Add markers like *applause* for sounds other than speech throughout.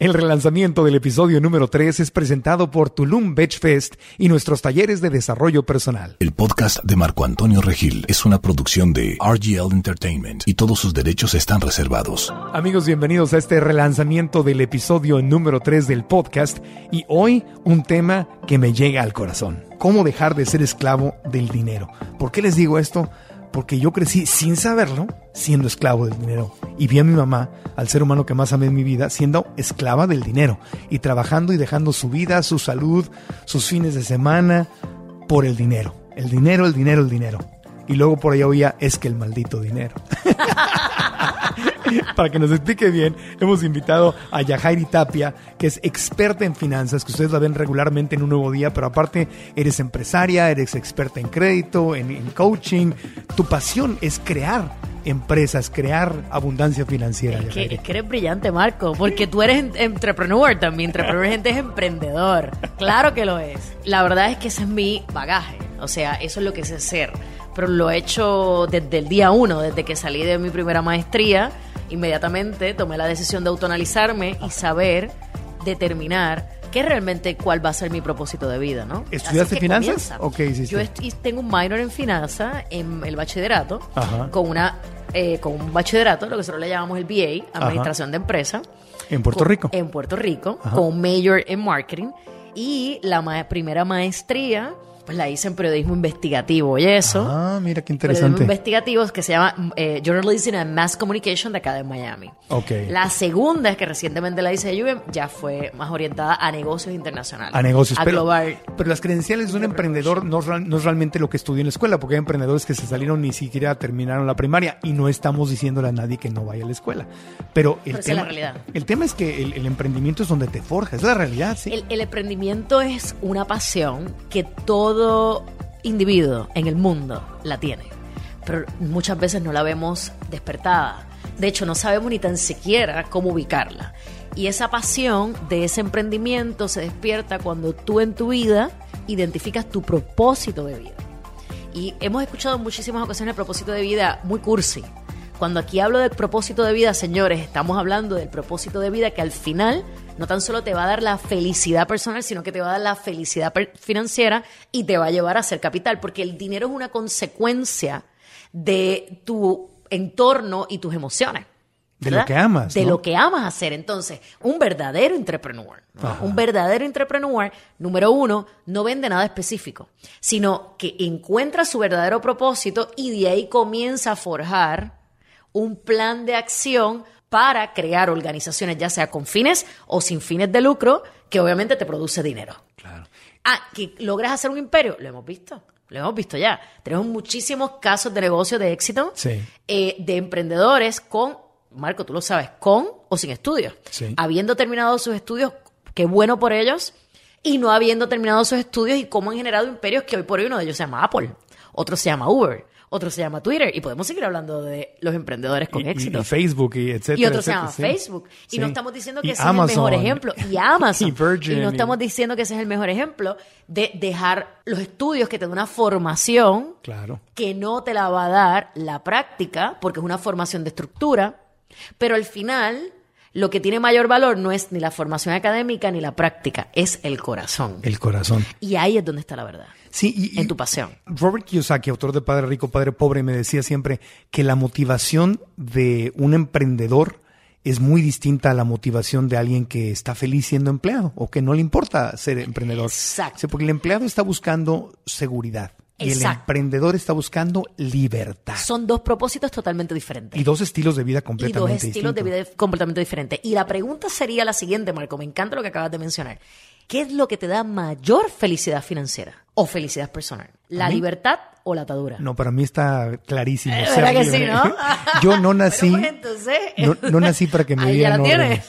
El relanzamiento del episodio número 3 es presentado por Tulum Beach Fest y nuestros talleres de desarrollo personal. El podcast de Marco Antonio Regil es una producción de RGL Entertainment y todos sus derechos están reservados. Amigos, bienvenidos a este relanzamiento del episodio número 3 del podcast y hoy un tema que me llega al corazón. ¿Cómo dejar de ser esclavo del dinero? ¿Por qué les digo esto? Porque yo crecí sin saberlo siendo esclavo del dinero. Y vi a mi mamá, al ser humano que más amé en mi vida, siendo esclava del dinero. Y trabajando y dejando su vida, su salud, sus fines de semana por el dinero. El dinero, el dinero, el dinero. Y luego por ahí oía, es que el maldito dinero. *laughs* *laughs* Para que nos explique bien, hemos invitado a Yajairi Tapia, que es experta en finanzas, que ustedes la ven regularmente en un nuevo día, pero aparte eres empresaria, eres experta en crédito, en, en coaching. Tu pasión es crear empresas, crear abundancia financiera. Es que, es que, eres brillante, Marco, porque tú eres entrepreneur también. Entrepreneur gente es emprendedor. Claro que lo es. La verdad es que ese es mi bagaje. O sea, eso es lo que sé hacer. Pero lo he hecho desde el día uno, desde que salí de mi primera maestría. Inmediatamente tomé la decisión de autonalizarme y saber determinar qué realmente cuál va a ser mi propósito de vida, ¿no? ¿Estudiaste finanzas? ¿O qué hiciste? Yo tengo un minor en finanzas en el bachillerato con una eh, con un bachillerato, lo que nosotros le llamamos el BA, Administración de Empresa. ¿En Puerto Rico? En Puerto Rico, con un major en marketing. Y la primera maestría pues la hice en periodismo investigativo y eso. Ah, mira qué interesante. Periodismo investigativo que se llama eh, Journalism and Mass Communication de acá de Miami. Ok. La segunda, es que recientemente la hice de ya fue más orientada a negocios internacionales. A negocios. A pero, global. Pero las credenciales de un emprendedor no, no, es realmente lo que estudió en la escuela, porque hay emprendedores que se salieron ni siquiera terminaron la primaria y no estamos diciéndole a nadie que no vaya a la escuela. Pero el, pero tema, es la realidad. el tema es que el, el, emprendimiento es donde te forjas, es la realidad, sí. El, el emprendimiento es una pasión que todo individuo en el mundo la tiene, pero muchas veces no la vemos despertada. De hecho, no sabemos ni tan siquiera cómo ubicarla. Y esa pasión de ese emprendimiento se despierta cuando tú en tu vida identificas tu propósito de vida. Y hemos escuchado en muchísimas ocasiones el propósito de vida muy cursi. Cuando aquí hablo del propósito de vida, señores, estamos hablando del propósito de vida que al final no tan solo te va a dar la felicidad personal, sino que te va a dar la felicidad financiera y te va a llevar a hacer capital, porque el dinero es una consecuencia de tu entorno y tus emociones. De lo que amas. De ¿no? lo que amas hacer. Entonces, un verdadero entrepreneur, ¿no? un verdadero entrepreneur, número uno, no vende nada específico, sino que encuentra su verdadero propósito y de ahí comienza a forjar un plan de acción para crear organizaciones, ya sea con fines o sin fines de lucro, que obviamente te produce dinero. Claro. Ah, que logras hacer un imperio, lo hemos visto. Lo hemos visto ya. Tenemos muchísimos casos de negocio de éxito sí. eh, de emprendedores con, Marco, tú lo sabes, con o sin estudios. Sí. Habiendo terminado sus estudios, qué bueno por ellos, y no habiendo terminado sus estudios y cómo han generado imperios que hoy por hoy uno de ellos se llama Apple, otro se llama Uber, otro se llama Twitter y podemos seguir hablando de los emprendedores con y, éxito. Y, Facebook y etcétera. Y otro se llama sí. Facebook. Y Sí. no estamos diciendo que ese Amazon. es el mejor ejemplo. Y Amazon. *laughs* Y Virgin, no y- estamos diciendo que ese es el mejor ejemplo de dejar los estudios que te dan una formación Claro. que no te la va a dar la práctica, porque es una formación de estructura, pero al final lo que tiene mayor valor no es ni la formación académica ni la práctica, es el corazón. El corazón. Y ahí es donde está la verdad, Sí, y, en tu pasión. Robert Kiyosaki, autor de Padre Rico, Padre Pobre, me decía siempre que la motivación de un emprendedor es muy distinta a la motivación de alguien que está feliz siendo empleado o que no le importa ser emprendedor. Exacto. Porque el empleado está buscando seguridad y el emprendedor está buscando libertad. Son dos propósitos totalmente diferentes. Y dos estilos de vida y completamente dos estilos de vida completamente diferentes. Y la pregunta sería la siguiente, Marco, me encanta lo que acabas de mencionar. ¿Qué es lo que te da mayor felicidad financiera o felicidad personal? ¿La libertad o la atadura? No, para mí está clarísimo. Eh, ser ¿Verdad que sí, no? *laughs* Yo no *laughs* nací. Bueno, pues, entonces- no, no nací para que me dieran órdenes.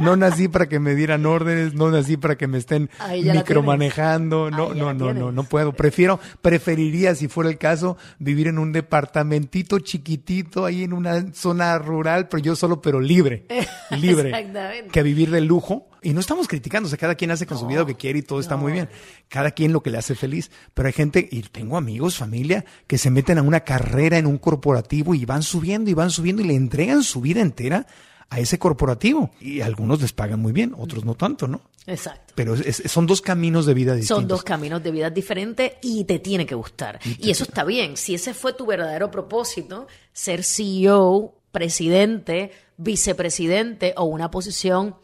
No nací para que me dieran órdenes, no nací para que me estén micromanejando. No, no, no, no, no puedo. Prefiero, preferiría, si fuera el caso, vivir en un departamentito chiquitito ahí en una zona rural, pero yo solo, pero libre. *laughs* Libre. Que vivir del lujo. Y no estamos criticando, o sea, cada quien hace con su vida lo que quiere y todo está muy bien. Cada quien lo que le hace feliz. Pero hay gente, y tengo amigos, familia, que se meten a una carrera en un corporativo y van subiendo y van subiendo y le entregan su vida entera a ese corporativo. Y algunos les pagan muy bien, otros no tanto, ¿no? Exacto. Pero es- es- son dos caminos de vida distintos. Son dos caminos de vida diferentes y te tiene que gustar. Y eso está bien. Si ese fue tu verdadero propósito, ser CEO, presidente, vicepresidente o una posición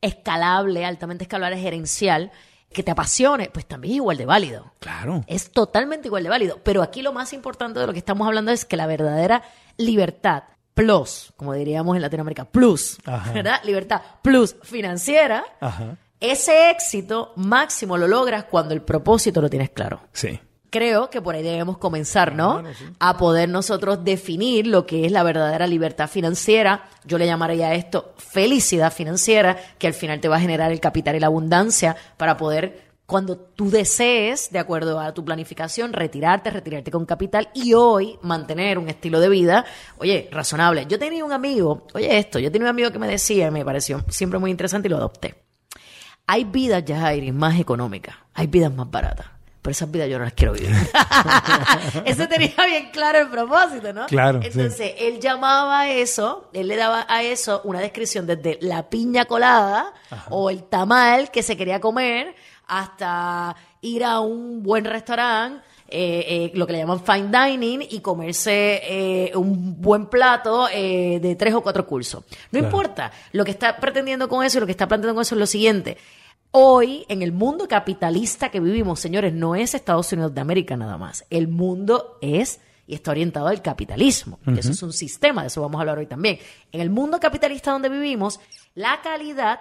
escalable, altamente escalable, gerencial, que te apasione, pues también es igual de válido. Claro. Es totalmente igual de válido. Pero aquí lo más importante de lo que estamos hablando es que la verdadera libertad plus, como diríamos en Latinoamérica, plus, Ajá. ¿verdad? Libertad plus financiera, Ajá. ese éxito máximo lo logras cuando el propósito lo tienes claro. Sí. Creo que por ahí debemos comenzar, ¿no? Claro, sí. A poder nosotros definir lo que es la verdadera libertad financiera. Yo le llamaría a esto felicidad financiera, que al final te va a generar el capital y la abundancia para poder, cuando tú desees, de acuerdo a tu planificación, retirarte, retirarte con capital y hoy mantener un estilo de vida, oye, razonable. Yo tenía un amigo, oye esto, yo tenía un amigo que me decía, y me pareció siempre muy interesante y lo adopté. Hay vidas, Yajairi, más económicas. Hay vidas más baratas. Pero esas vidas yo no las quiero vivir. *laughs* *laughs* Eso tenía bien claro el propósito, ¿no? Claro, sí. Entonces, él llamaba a eso, él le daba a eso una descripción desde la piña colada o el tamal que se quería comer hasta ir a un buen restaurante. eh, eh, lo que le llaman fine dining y comerse eh, un buen plato de tres o cuatro cursos. No Claro. importa. Lo que está pretendiendo con eso y lo que está planteando con eso es lo siguiente. Hoy, en el mundo capitalista que vivimos, señores, no es Estados Unidos de América nada más. El mundo es y está orientado al capitalismo. Eso es un sistema, de eso vamos a hablar hoy también. En el mundo capitalista donde vivimos, la calidad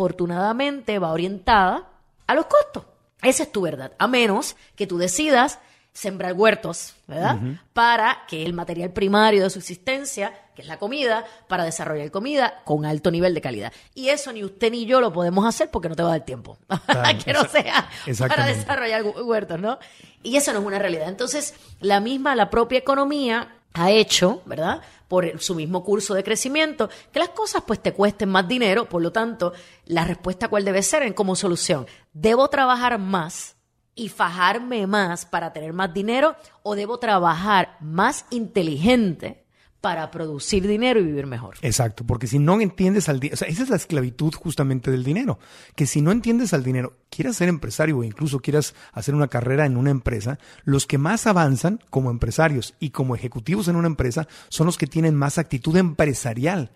desafortunadamente va orientada a los costos. Esa es tu verdad. A menos que tú decidas sembrar huertos, ¿verdad? Para que el material primario de subsistencia, que es la comida, para desarrollar comida con alto nivel de calidad. Y eso ni usted ni yo lo podemos hacer porque no te va a dar tiempo. *laughs* *laughs* que no sea para desarrollar hu- huertos, ¿no? Y eso no es una realidad. Entonces, la misma, la propia economía ha hecho, ¿verdad? Por su mismo curso de crecimiento, que las cosas pues te cuesten más dinero, por lo tanto, la respuesta cuál debe ser en como solución. ¿Debo trabajar más y fajarme más para tener más dinero o debo trabajar más inteligente para producir dinero y vivir mejor? Exacto, porque si no entiendes al dinero, o sea, esa es la esclavitud justamente del dinero, que si no entiendes al dinero, quieras ser empresario o incluso quieras hacer una carrera en una empresa, los que más avanzan como empresarios y como ejecutivos en una empresa son los que tienen más actitud empresarial.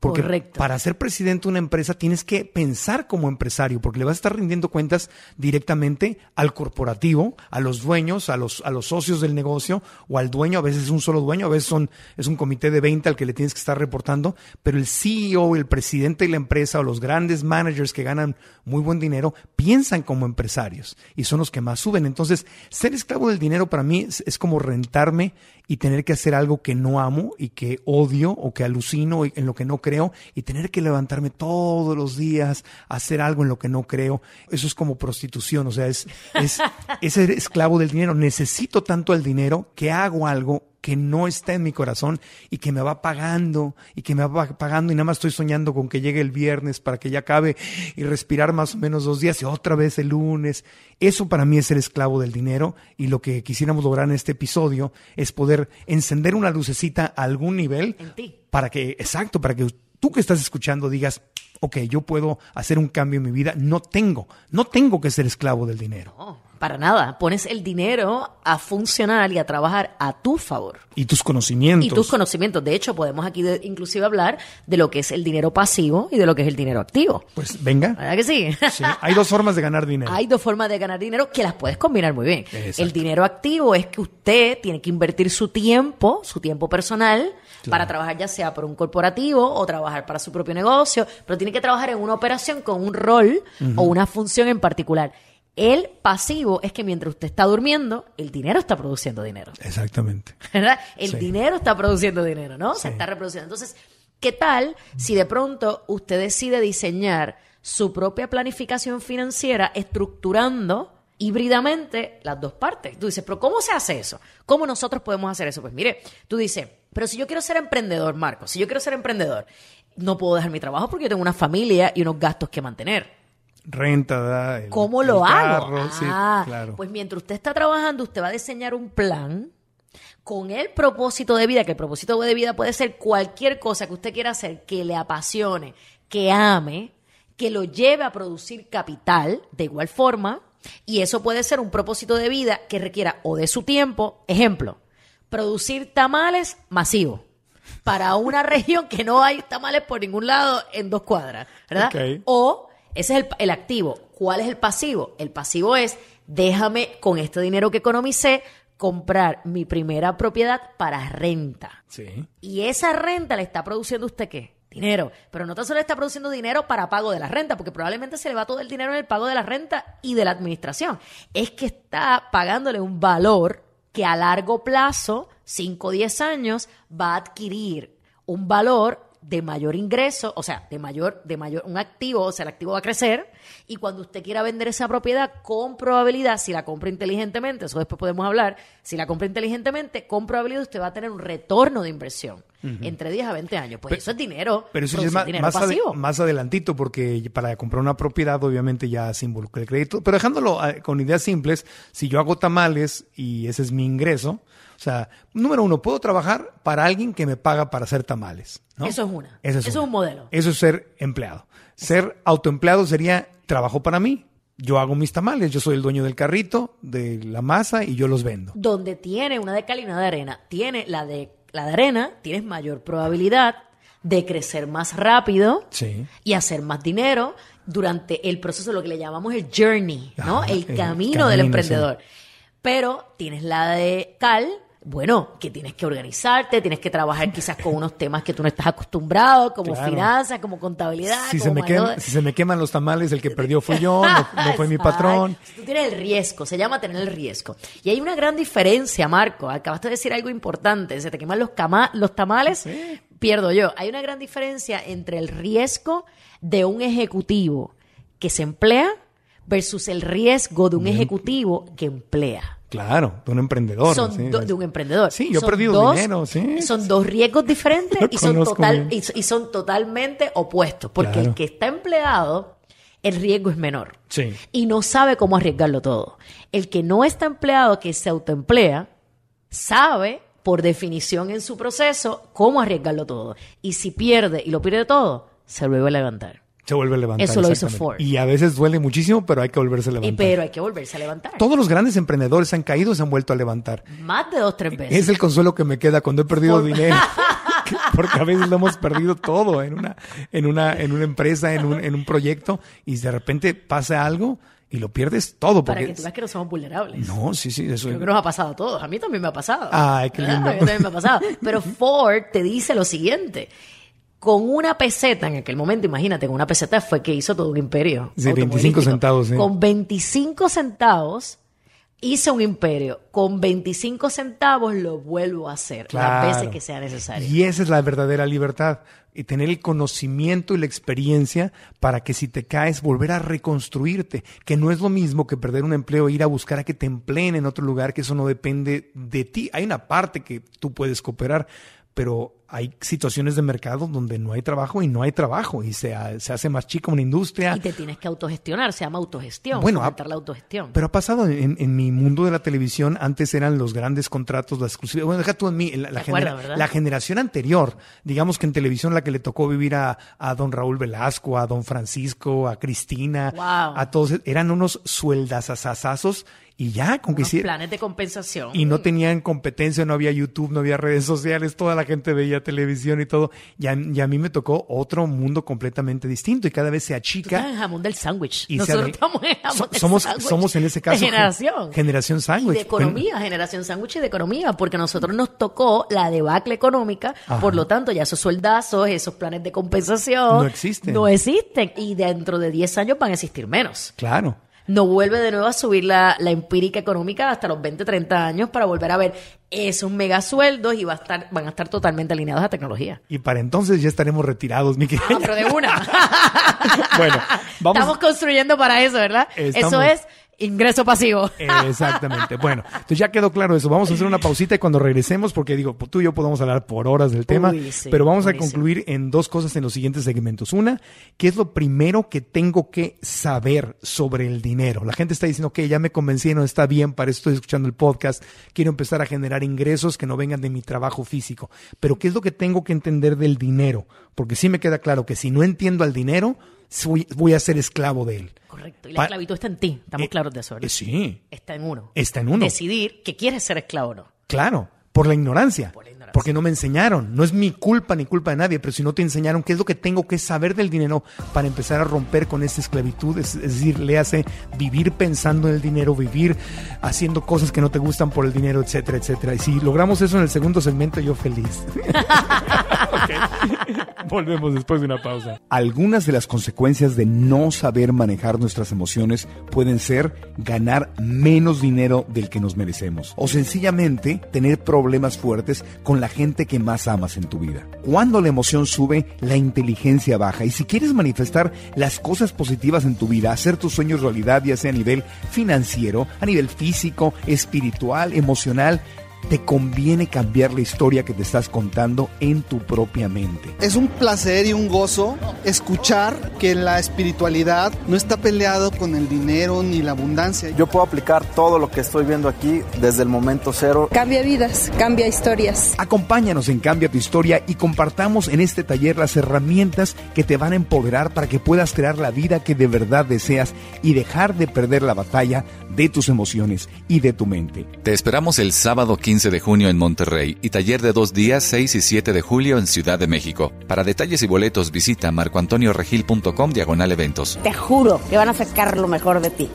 Porque Correcto. para ser presidente de una empresa tienes que pensar como empresario, porque le vas a estar rindiendo cuentas directamente al corporativo, a los dueños, a los, a los socios del negocio o al dueño. A veces es un solo dueño, a veces son, es un comité de venta al que le tienes que estar reportando, pero el CEO, el presidente de la empresa o los grandes managers que ganan muy buen dinero piensan como empresarios y son los que más suben. Entonces, ser esclavo del dinero para mí es, es como rentarme y tener que hacer algo que no amo y que odio o que alucino y en lo que no creo y tener que levantarme todos los días a hacer algo en lo que no creo. Eso es como prostitución, o sea, es, es, *laughs* es ser esclavo del dinero. Necesito tanto el dinero que hago algo que no está en mi corazón y que me va pagando y que me va pagando y nada más estoy soñando con que llegue el viernes para que ya acabe y respirar más o menos dos días y otra vez el lunes. Eso para mí es ser esclavo del dinero y lo que quisiéramos lograr en este episodio es poder encender una lucecita a algún nivel En ti. Para que, exacto, para que tú que estás escuchando digas, ok, yo puedo hacer un cambio en mi vida, no tengo, no tengo que ser esclavo del dinero. No, para nada. Pones el dinero a funcionar y a trabajar a tu favor. Y tus conocimientos. Y tus conocimientos. De hecho, podemos aquí de- inclusive hablar de lo que es el dinero pasivo y de lo que es el dinero activo. Pues venga. ¿Verdad que sí? Sí, Hay dos formas de ganar dinero. Hay dos formas de ganar dinero que las puedes combinar muy bien. Exacto. El dinero activo es que usted tiene que invertir su tiempo, su tiempo personal, para trabajar ya sea por un corporativo o trabajar para su propio negocio, pero tiene que trabajar en una operación con un rol o una función en particular. El pasivo es que mientras usted está durmiendo, el dinero está produciendo dinero. Exactamente. *laughs* ¿verdad? El Sí. dinero está produciendo dinero, ¿no? Se está reproduciendo. Entonces, ¿qué tal si de pronto usted decide diseñar su propia planificación financiera estructurando híbridamente las dos partes? Tú dices, pero ¿cómo se hace eso? ¿Cómo nosotros podemos hacer eso? Pues mire, tú dices, pero si yo quiero ser emprendedor, Marco, si yo quiero ser emprendedor, no puedo dejar mi trabajo porque yo tengo una familia y unos gastos que mantener. Renta, da, el- ¿Cómo el lo hago? carro, sí, Ah, claro. Pues mientras usted está trabajando, usted va a diseñar un plan con el propósito de vida, que el propósito de vida puede ser cualquier cosa que usted quiera hacer que le apasione, que ame, que lo lleve a producir capital de igual forma, y eso puede ser un propósito de vida que requiera o de su tiempo, ejemplo, producir tamales masivos para una *laughs* región que no hay tamales por ningún lado en dos cuadras, ¿verdad? O ese es el, el activo. ¿Cuál es el pasivo? El pasivo es déjame con este dinero que economicé comprar mi primera propiedad para renta. Sí. Y esa renta le está produciendo usted qué? Dinero. Pero no tan solo le está produciendo dinero para pago de la renta, porque probablemente se le va todo el dinero en el pago de la renta y de la administración. Es que está pagándole un valor que a largo plazo, 5 o 10 años, va a adquirir un valor de mayor ingreso, o sea, de mayor, de mayor, un activo, o sea, el activo va a crecer, y cuando usted quiera vender esa propiedad, con probabilidad, si la compra inteligentemente, eso después podemos hablar, si la compra inteligentemente, con probabilidad usted va a tener un retorno de inversión entre 10 a 20 años. Pues Pero- eso es dinero, Pero eso es más, dinero más, ade- más adelantito, porque para comprar una propiedad obviamente ya se involucra el crédito. Pero dejándolo eh, con ideas simples, si yo hago tamales y ese es mi ingreso, o sea, número uno, puedo trabajar para alguien que me paga para hacer tamales. ¿no? Eso es una. Eso es una. un modelo. Eso es ser empleado. Ser autoempleado sería trabajo para mí. Yo hago mis tamales, yo soy el dueño del carrito, de la masa y yo los vendo. donde tiene una de cal y una de arena, tiene la de la de arena, tienes mayor probabilidad de crecer más rápido Sí. y hacer más dinero durante el proceso, lo que le llamamos el journey, ¿no? Ajá, el, el camino del emprendedor. Pero tienes la de cal, bueno, que tienes que organizarte, tienes que trabajar quizás con unos temas que tú no estás acostumbrado, como Claro. finanzas, como contabilidad, Si se, me si se queman los tamales, el que perdió fue yo, no, no fue mi *laughs* patrón. Tú tienes el riesgo, se llama tener el riesgo. Y hay una gran diferencia, Marco. Acabaste de decir algo importante. Se te queman los, cama- los tamales, pierdo yo. Hay una gran diferencia entre el riesgo de un ejecutivo que se emplea versus el riesgo de un ejecutivo que emplea. Claro, de un emprendedor. Son sí, do- de un emprendedor. Sí, yo he perdido dos- dinero, sí. Son dos riesgos diferentes *laughs* Lo y son, total, y, so- y son totalmente opuestos. Porque Claro. el que está empleado, el riesgo es menor Sí. y no sabe cómo arriesgarlo todo. El que no está empleado, que se autoemplea, sabe, por definición en su proceso, cómo arriesgarlo todo. Y si pierde y lo pierde todo, se vuelve a levantar. Se vuelve a levantar. Eso lo hizo. Ford. Y a veces duele muchísimo, pero hay que volverse a Y levantar. pero hay que volverse a levantar. Todos los grandes emprendedores han caído, se han vuelto a levantar. Más de dos, tres veces. Es el consuelo que me queda cuando he perdido dinero. *laughs* Porque a veces lo hemos perdido todo en una, en una, en una empresa, en un, en un proyecto, y de repente pasa algo y lo pierdes todo. Para que tú veas que no somos vulnerables. No, sí, sí, eso Creo que nos ha pasado a todos. A mí también me ha pasado. Ay, qué lindo. A mí también me ha pasado. Pero *laughs* Ford te dice lo siguiente. Con una peseta, en aquel momento, imagínate, con una peseta fue que hizo todo un imperio. Sí, 25 automovilístico. centavos, sí. Con 25 centavos hice un imperio. Con 25 centavos lo vuelvo a hacer Claro. las veces que sea necesario. Y esa es la verdadera libertad. Y tener el conocimiento y la experiencia para que si te caes, volver a reconstruirte. Que no es lo mismo que perder un empleo e ir a buscar a que te empleen en otro lugar, que eso no depende de ti. Hay una parte que tú puedes cooperar, pero hay situaciones de mercado donde no hay trabajo y no hay trabajo y se, se hace más chica una industria. Y te tienes que autogestionar, se llama autogestión. Bueno, ha- la autogestión. Pero ha pasado en, en mi mundo de la televisión, antes eran los grandes contratos, la exclusividad. Bueno, deja tú en mí, la, la ¿Te acuerdas, genera- la generación anterior, digamos que en televisión la que le tocó vivir a, a don Raúl Velasco, a don Francisco, a Cristina, Wow. a todos, eran unos sueldazazazazos y ya, con que hiciera- planes de compensación. y no tenían competencia, no había YouTube, no había redes sociales, toda la gente veía televisión y todo. Y a, y a mí me tocó otro mundo completamente distinto y cada vez se Tú achica. en jamón del sándwich. Nosotros estamos en jamón So- del somos, sándwich. somos en ese caso De generación. generación sándwich. de economía, generación sándwich y de economía, porque a nosotros nos tocó la debacle económica, Ajá. por lo tanto ya esos sueldazos, esos planes de compensación No existen. No existen y dentro de 10 años van a existir menos. Claro. No vuelve de nuevo a subir la, la empírica económica hasta los 20, 30 años para volver a ver esos megasueldos y va a estar, van a estar totalmente alineados a tecnología. Y para entonces ya estaremos retirados, mi querida. Ah, pero de una. *laughs* Bueno, vamos. Estamos construyendo para eso, ¿verdad? Estamos- Eso es ingreso pasivo. *laughs* Exactamente. Bueno, entonces ya quedó claro eso. Vamos a hacer una pausita y cuando regresemos, porque digo, tú y yo podemos hablar por horas del tema, Uy, sí, pero vamos buenísimo. a concluir en dos cosas en los siguientes segmentos. Una, ¿qué es lo primero que tengo que saber sobre el dinero? La gente está diciendo que ya me convencí, no está bien, para eso estoy escuchando el podcast, quiero empezar a generar ingresos que no vengan de mi trabajo físico. Pero ¿qué es lo que tengo que entender del dinero? Porque sí me queda claro que si no entiendo al dinero, voy, voy a ser esclavo de él. Correcto. Y la Pa- esclavitud está en ti. Estamos Eh, claros de eso. Eh, sí, Está en uno. está en uno. Decidir que quieres ser esclavo o no. Claro, por la ignorancia. Por la Porque no me enseñaron. No es mi culpa ni culpa de nadie, pero si no te enseñaron qué es lo que tengo que saber del dinero para empezar a romper con esa esclavitud, es, es decir, le hace vivir pensando en el dinero, vivir haciendo cosas que no te gustan por el dinero, etcétera, etcétera. Y si logramos eso en el segundo segmento, yo feliz. *laughs* Ok. Volvemos después de una pausa. Algunas de las consecuencias de no saber manejar nuestras emociones pueden ser ganar menos dinero del que nos merecemos o sencillamente tener problemas fuertes con la gente que más amas en tu vida. Cuando la emoción sube, la inteligencia baja y si quieres manifestar las cosas positivas en tu vida, hacer tus sueños realidad, ya sea a nivel financiero, a nivel físico, espiritual, emocional, te conviene cambiar la historia que te estás contando en tu propia mente. Es un placer y un gozo escuchar que la espiritualidad no está peleado con el dinero ni la abundancia. Yo puedo aplicar todo lo que estoy viendo aquí desde el momento cero. Cambia vidas, cambia historias. Acompáñanos en Cambia tu historia y compartamos en este taller las herramientas que te van a empoderar para que puedas crear la vida que de verdad deseas y dejar de perder la batalla de tus emociones y de tu mente. Te esperamos el sábado 15 de junio en Monterrey y taller de dos días 6 y 7 de julio en Ciudad de México. Para detalles y boletos visita marcoantonioregil.com diagonal eventos. Te juro que van a sacar lo mejor de ti.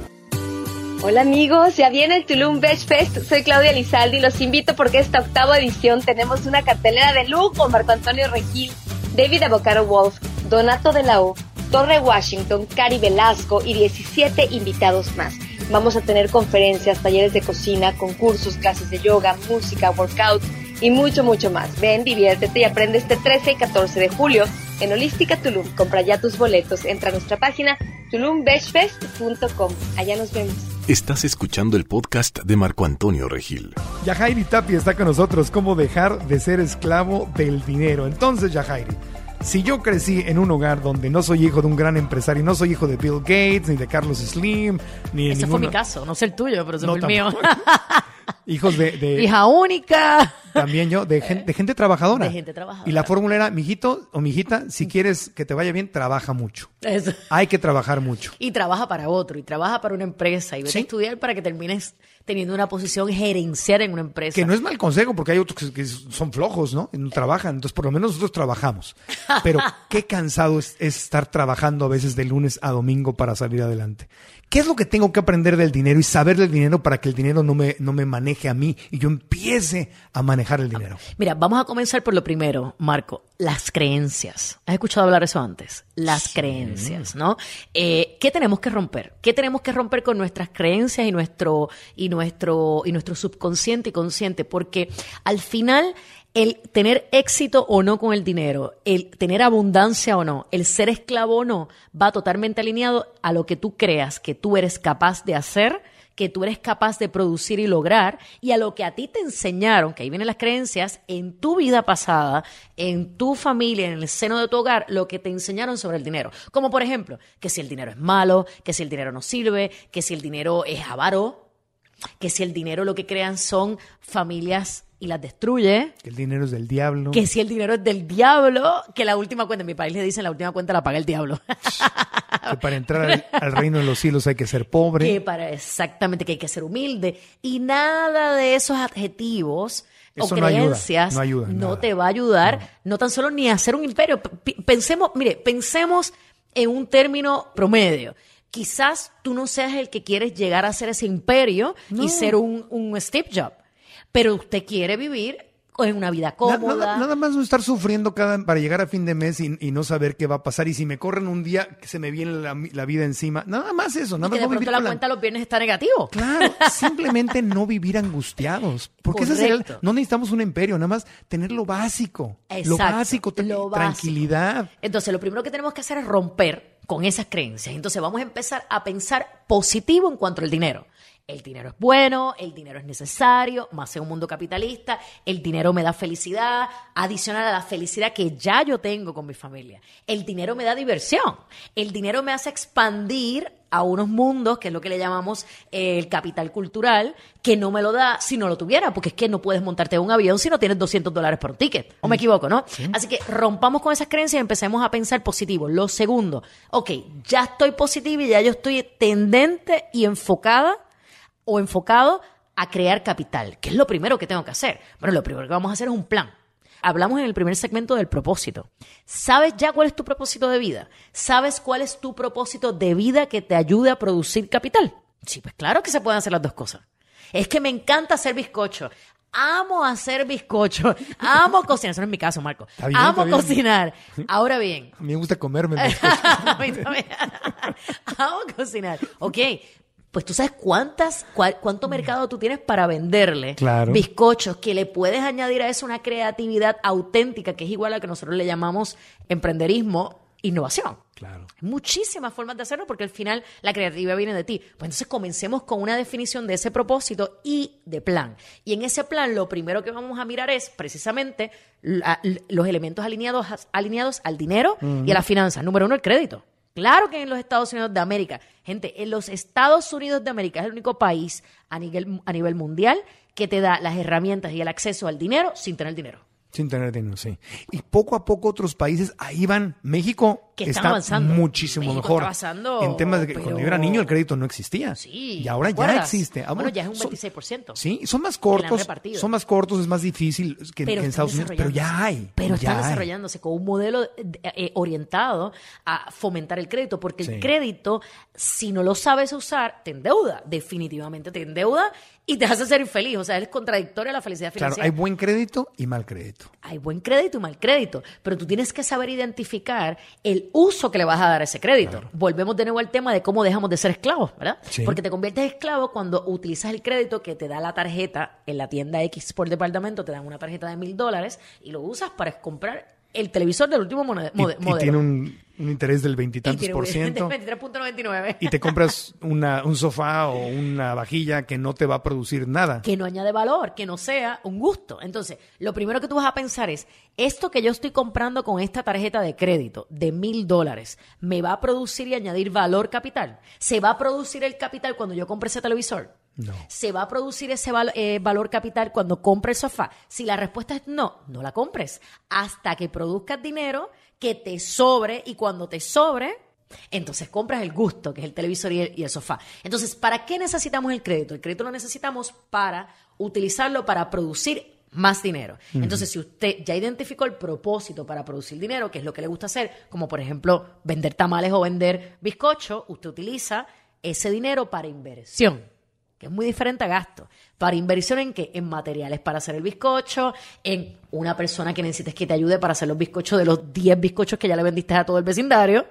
Hola amigos, ya viene el Tulum Beach Fest. Soy Claudia Lizaldi y los invito porque esta octava edición tenemos una cartelera de lujo. Marco Antonio Regil, David Avocado Wolf, Donato de la O, Torre Washington, Cari Velasco y 17 invitados más. Vamos a tener conferencias, talleres de cocina, concursos, clases de yoga, música, workout y mucho, mucho más. Ven, diviértete y aprende este 13 y 14 de julio en Holística Tulum. Compra ya tus boletos. Entra a nuestra página tulumbeachfest.com. Allá nos vemos. Estás escuchando el podcast de Marco Antonio Regil. Yajairi Tapi está con nosotros. ¿Cómo dejar de ser esclavo del dinero? Entonces, Yajairi, si yo crecí en un hogar donde no soy hijo de un gran empresario, no soy hijo de Bill Gates, ni de Carlos Slim, ni de Ese fue mi caso, no sé el tuyo, pero ese No, fue el mío. *laughs* Hijos de, de- Hija única. también yo, de, gen- de gente trabajadora. De gente trabajadora. Y la fórmula era, mijito o mijita, si quieres que te vaya bien, trabaja mucho. Eso. Hay que trabajar mucho. Y trabaja para otro, y trabaja para una empresa, y vete Sí. a estudiar para que termines teniendo una posición gerencial en una empresa. Que no es mal consejo, porque hay otros que, que son flojos, ¿no? Y no trabajan. Entonces, por lo menos nosotros trabajamos. Pero *laughs* qué cansado es, es estar trabajando a veces de lunes a domingo para salir adelante. ¿Qué es lo que tengo que aprender del dinero y saber del dinero para que el dinero no me, no me maneje a mí y yo empiece a manejar el dinero? Mira, vamos a comenzar por lo primero, Marco, las creencias. ¿Has escuchado hablar de eso antes? Las creencias, ¿no? Eh, ¿Qué tenemos que romper? ¿Qué tenemos que romper con nuestras creencias y nuestro, y nuestro, y nuestro subconsciente y consciente? Porque al final el tener éxito o no con el dinero, el tener abundancia o no, el ser esclavo o no, va totalmente alineado a lo que tú creas que tú eres capaz de hacer que tú eres capaz de producir y lograr y a lo que a ti te enseñaron, que ahí vienen las creencias, en tu vida pasada, en tu familia, en el seno de tu hogar, lo que te enseñaron sobre el dinero. Como por ejemplo, que si el dinero es malo, que si el dinero no sirve, que si el dinero es avaro, que si el dinero lo que crean son familias y las destruye. Que el dinero es del diablo. Que si el dinero es del diablo, que la última cuenta, en mi país le dicen la última cuenta la paga el diablo. *laughs* que para entrar al, al, reino de los cielos hay que ser pobre. Que para exactamente que hay que ser humilde. Y nada de esos adjetivos Eso o no ayuda, creencias no ayuda, te va a ayudar, no. tan solo ni a hacer un imperio. P- pensemos, mire, pensemos en un término promedio. Quizás tú no seas el que quieres llegar a ser ese imperio No. y ser un, un Steve Jobs, pero usted quiere vivir en una vida cómoda. Nada, nada más no estar sufriendo cada, para llegar a fin de mes y, y no saber qué va a pasar. Y si me corren un día que se me viene la, la vida encima. Nada más eso. y Nada que más de no vivir pronto la la- cuenta los viernes está negativo. Claro, *laughs* simplemente no vivir angustiados. Porque ese sería el- no necesitamos un imperio, nada más tener lo básico. Lo Exacto, básico, tra- lo básico. tranquilidad. Entonces, lo primero que tenemos que hacer es romper con esas creencias. Entonces, vamos a empezar a pensar positivo en cuanto al dinero. El dinero es bueno, el dinero es necesario, más en un mundo capitalista, el dinero me da felicidad, adicional a la felicidad que ya yo tengo con mi familia. El dinero me da diversión, el dinero me hace expandir a unos mundos, que es lo que le llamamos eh, el capital cultural, que no me lo da si no lo tuviera, porque es que no puedes montarte en un avión si no tienes 200 dólares por un ticket. ¿O me equivoco, no? Así que rompamos con esas creencias y empecemos a pensar positivo. Lo segundo, ok, ya estoy positiva y ya yo estoy tendente y enfocada o enfocado a crear capital, que es lo primero que tengo que hacer. Bueno, lo primero que vamos a hacer es un plan. Hablamos en el primer segmento del propósito. ¿Sabes ya cuál es tu propósito de vida? ¿Sabes cuál es tu propósito de vida que te ayude a producir capital? Sí, pues claro que se pueden hacer las dos cosas. Es que me encanta hacer bizcocho. Amo hacer bizcocho. *laughs* Amo cocinar. Eso no es mi caso, Marco. Bien, Amo cocinar. Ahora bien, *laughs* A mí me gusta comerme. *laughs* a mí también. Amo cocinar. Ok, pues tú sabes cuántas, cuánto mercado tú tienes para venderle Claro. bizcochos, que le puedes añadir a eso una creatividad auténtica, que es igual a que nosotros le llamamos emprenderismo, innovación. Claro. Hay muchísimas formas de hacerlo porque al final la creatividad viene de ti. Pues entonces comencemos con una definición de ese propósito y de plan. Y en ese plan lo primero que vamos a mirar es precisamente la- los elementos alineados, alineados al dinero y a las finanzas. Número uno, el crédito. Claro que en los Estados Unidos de América, gente, en los Estados Unidos de América es el único país a nivel, a nivel mundial que te da las herramientas y el acceso al dinero sin tener dinero. Sin tener dinero, sí. Y poco a poco otros países ahí van. México Que están está avanzando. muchísimo México mejor. está avanzando, en temas de que pero- cuando yo era niño el crédito no existía. Sí, Y ahora ¿te ya existe. Ah, Bueno, ya es un son- 26%. Sí, son más cortos. Son más cortos, es más difícil que, que en Estados Unidos. Pero ya hay. Pero ya están hay. desarrollándose con un modelo eh, eh, orientado a fomentar el crédito, porque Sí. el crédito, si no lo sabes usar, te endeuda. Definitivamente te endeuda y te hace ser infeliz. O sea, es contradictorio a la felicidad Claro, financiera. hay buen crédito y mal crédito. hay buen crédito y mal crédito, pero tú tienes que saber identificar el uso que le vas a dar a ese crédito. Volvemos de nuevo al tema de cómo dejamos de ser esclavos, ¿verdad? Sí. Porque te conviertes en esclavo cuando utilizas el crédito que te da la tarjeta en la tienda X por departamento, te dan una tarjeta de mil dólares y lo usas para comprar el televisor del último mone- Y, modelo. tiene un, un interés del veintitantos por ciento. *laughs* 23.99. Y te compras una, un sofá o una vajilla que no te va a producir nada. que no añade valor, que no sea un gusto. Entonces, lo primero que tú vas a pensar es, esto que yo estoy comprando con esta tarjeta de crédito de mil dólares, ¿me va a producir y añadir valor capital? ¿Se va a producir el capital cuando yo compre ese televisor? No. ¿Se va a producir ese eh, valor capital cuando compre el sofá? Si la respuesta es no, no la compres. Hasta que produzcas dinero que te sobre y cuando te sobre, entonces compras el gusto, que es el televisor y el, y el sofá. Entonces, ¿para qué necesitamos el crédito? El crédito lo necesitamos para utilizarlo para producir más dinero. Entonces, si usted ya identificó el propósito para producir dinero, que es lo que le gusta hacer, como por ejemplo vender tamales o vender bizcocho, usted utiliza ese dinero para inversión que es muy diferente a gasto. ¿Para inversión en qué? En materiales para hacer el bizcocho, en una persona que necesites que te ayude para hacer los bizcochos de los 10 bizcochos que ya le vendiste a todo el vecindario.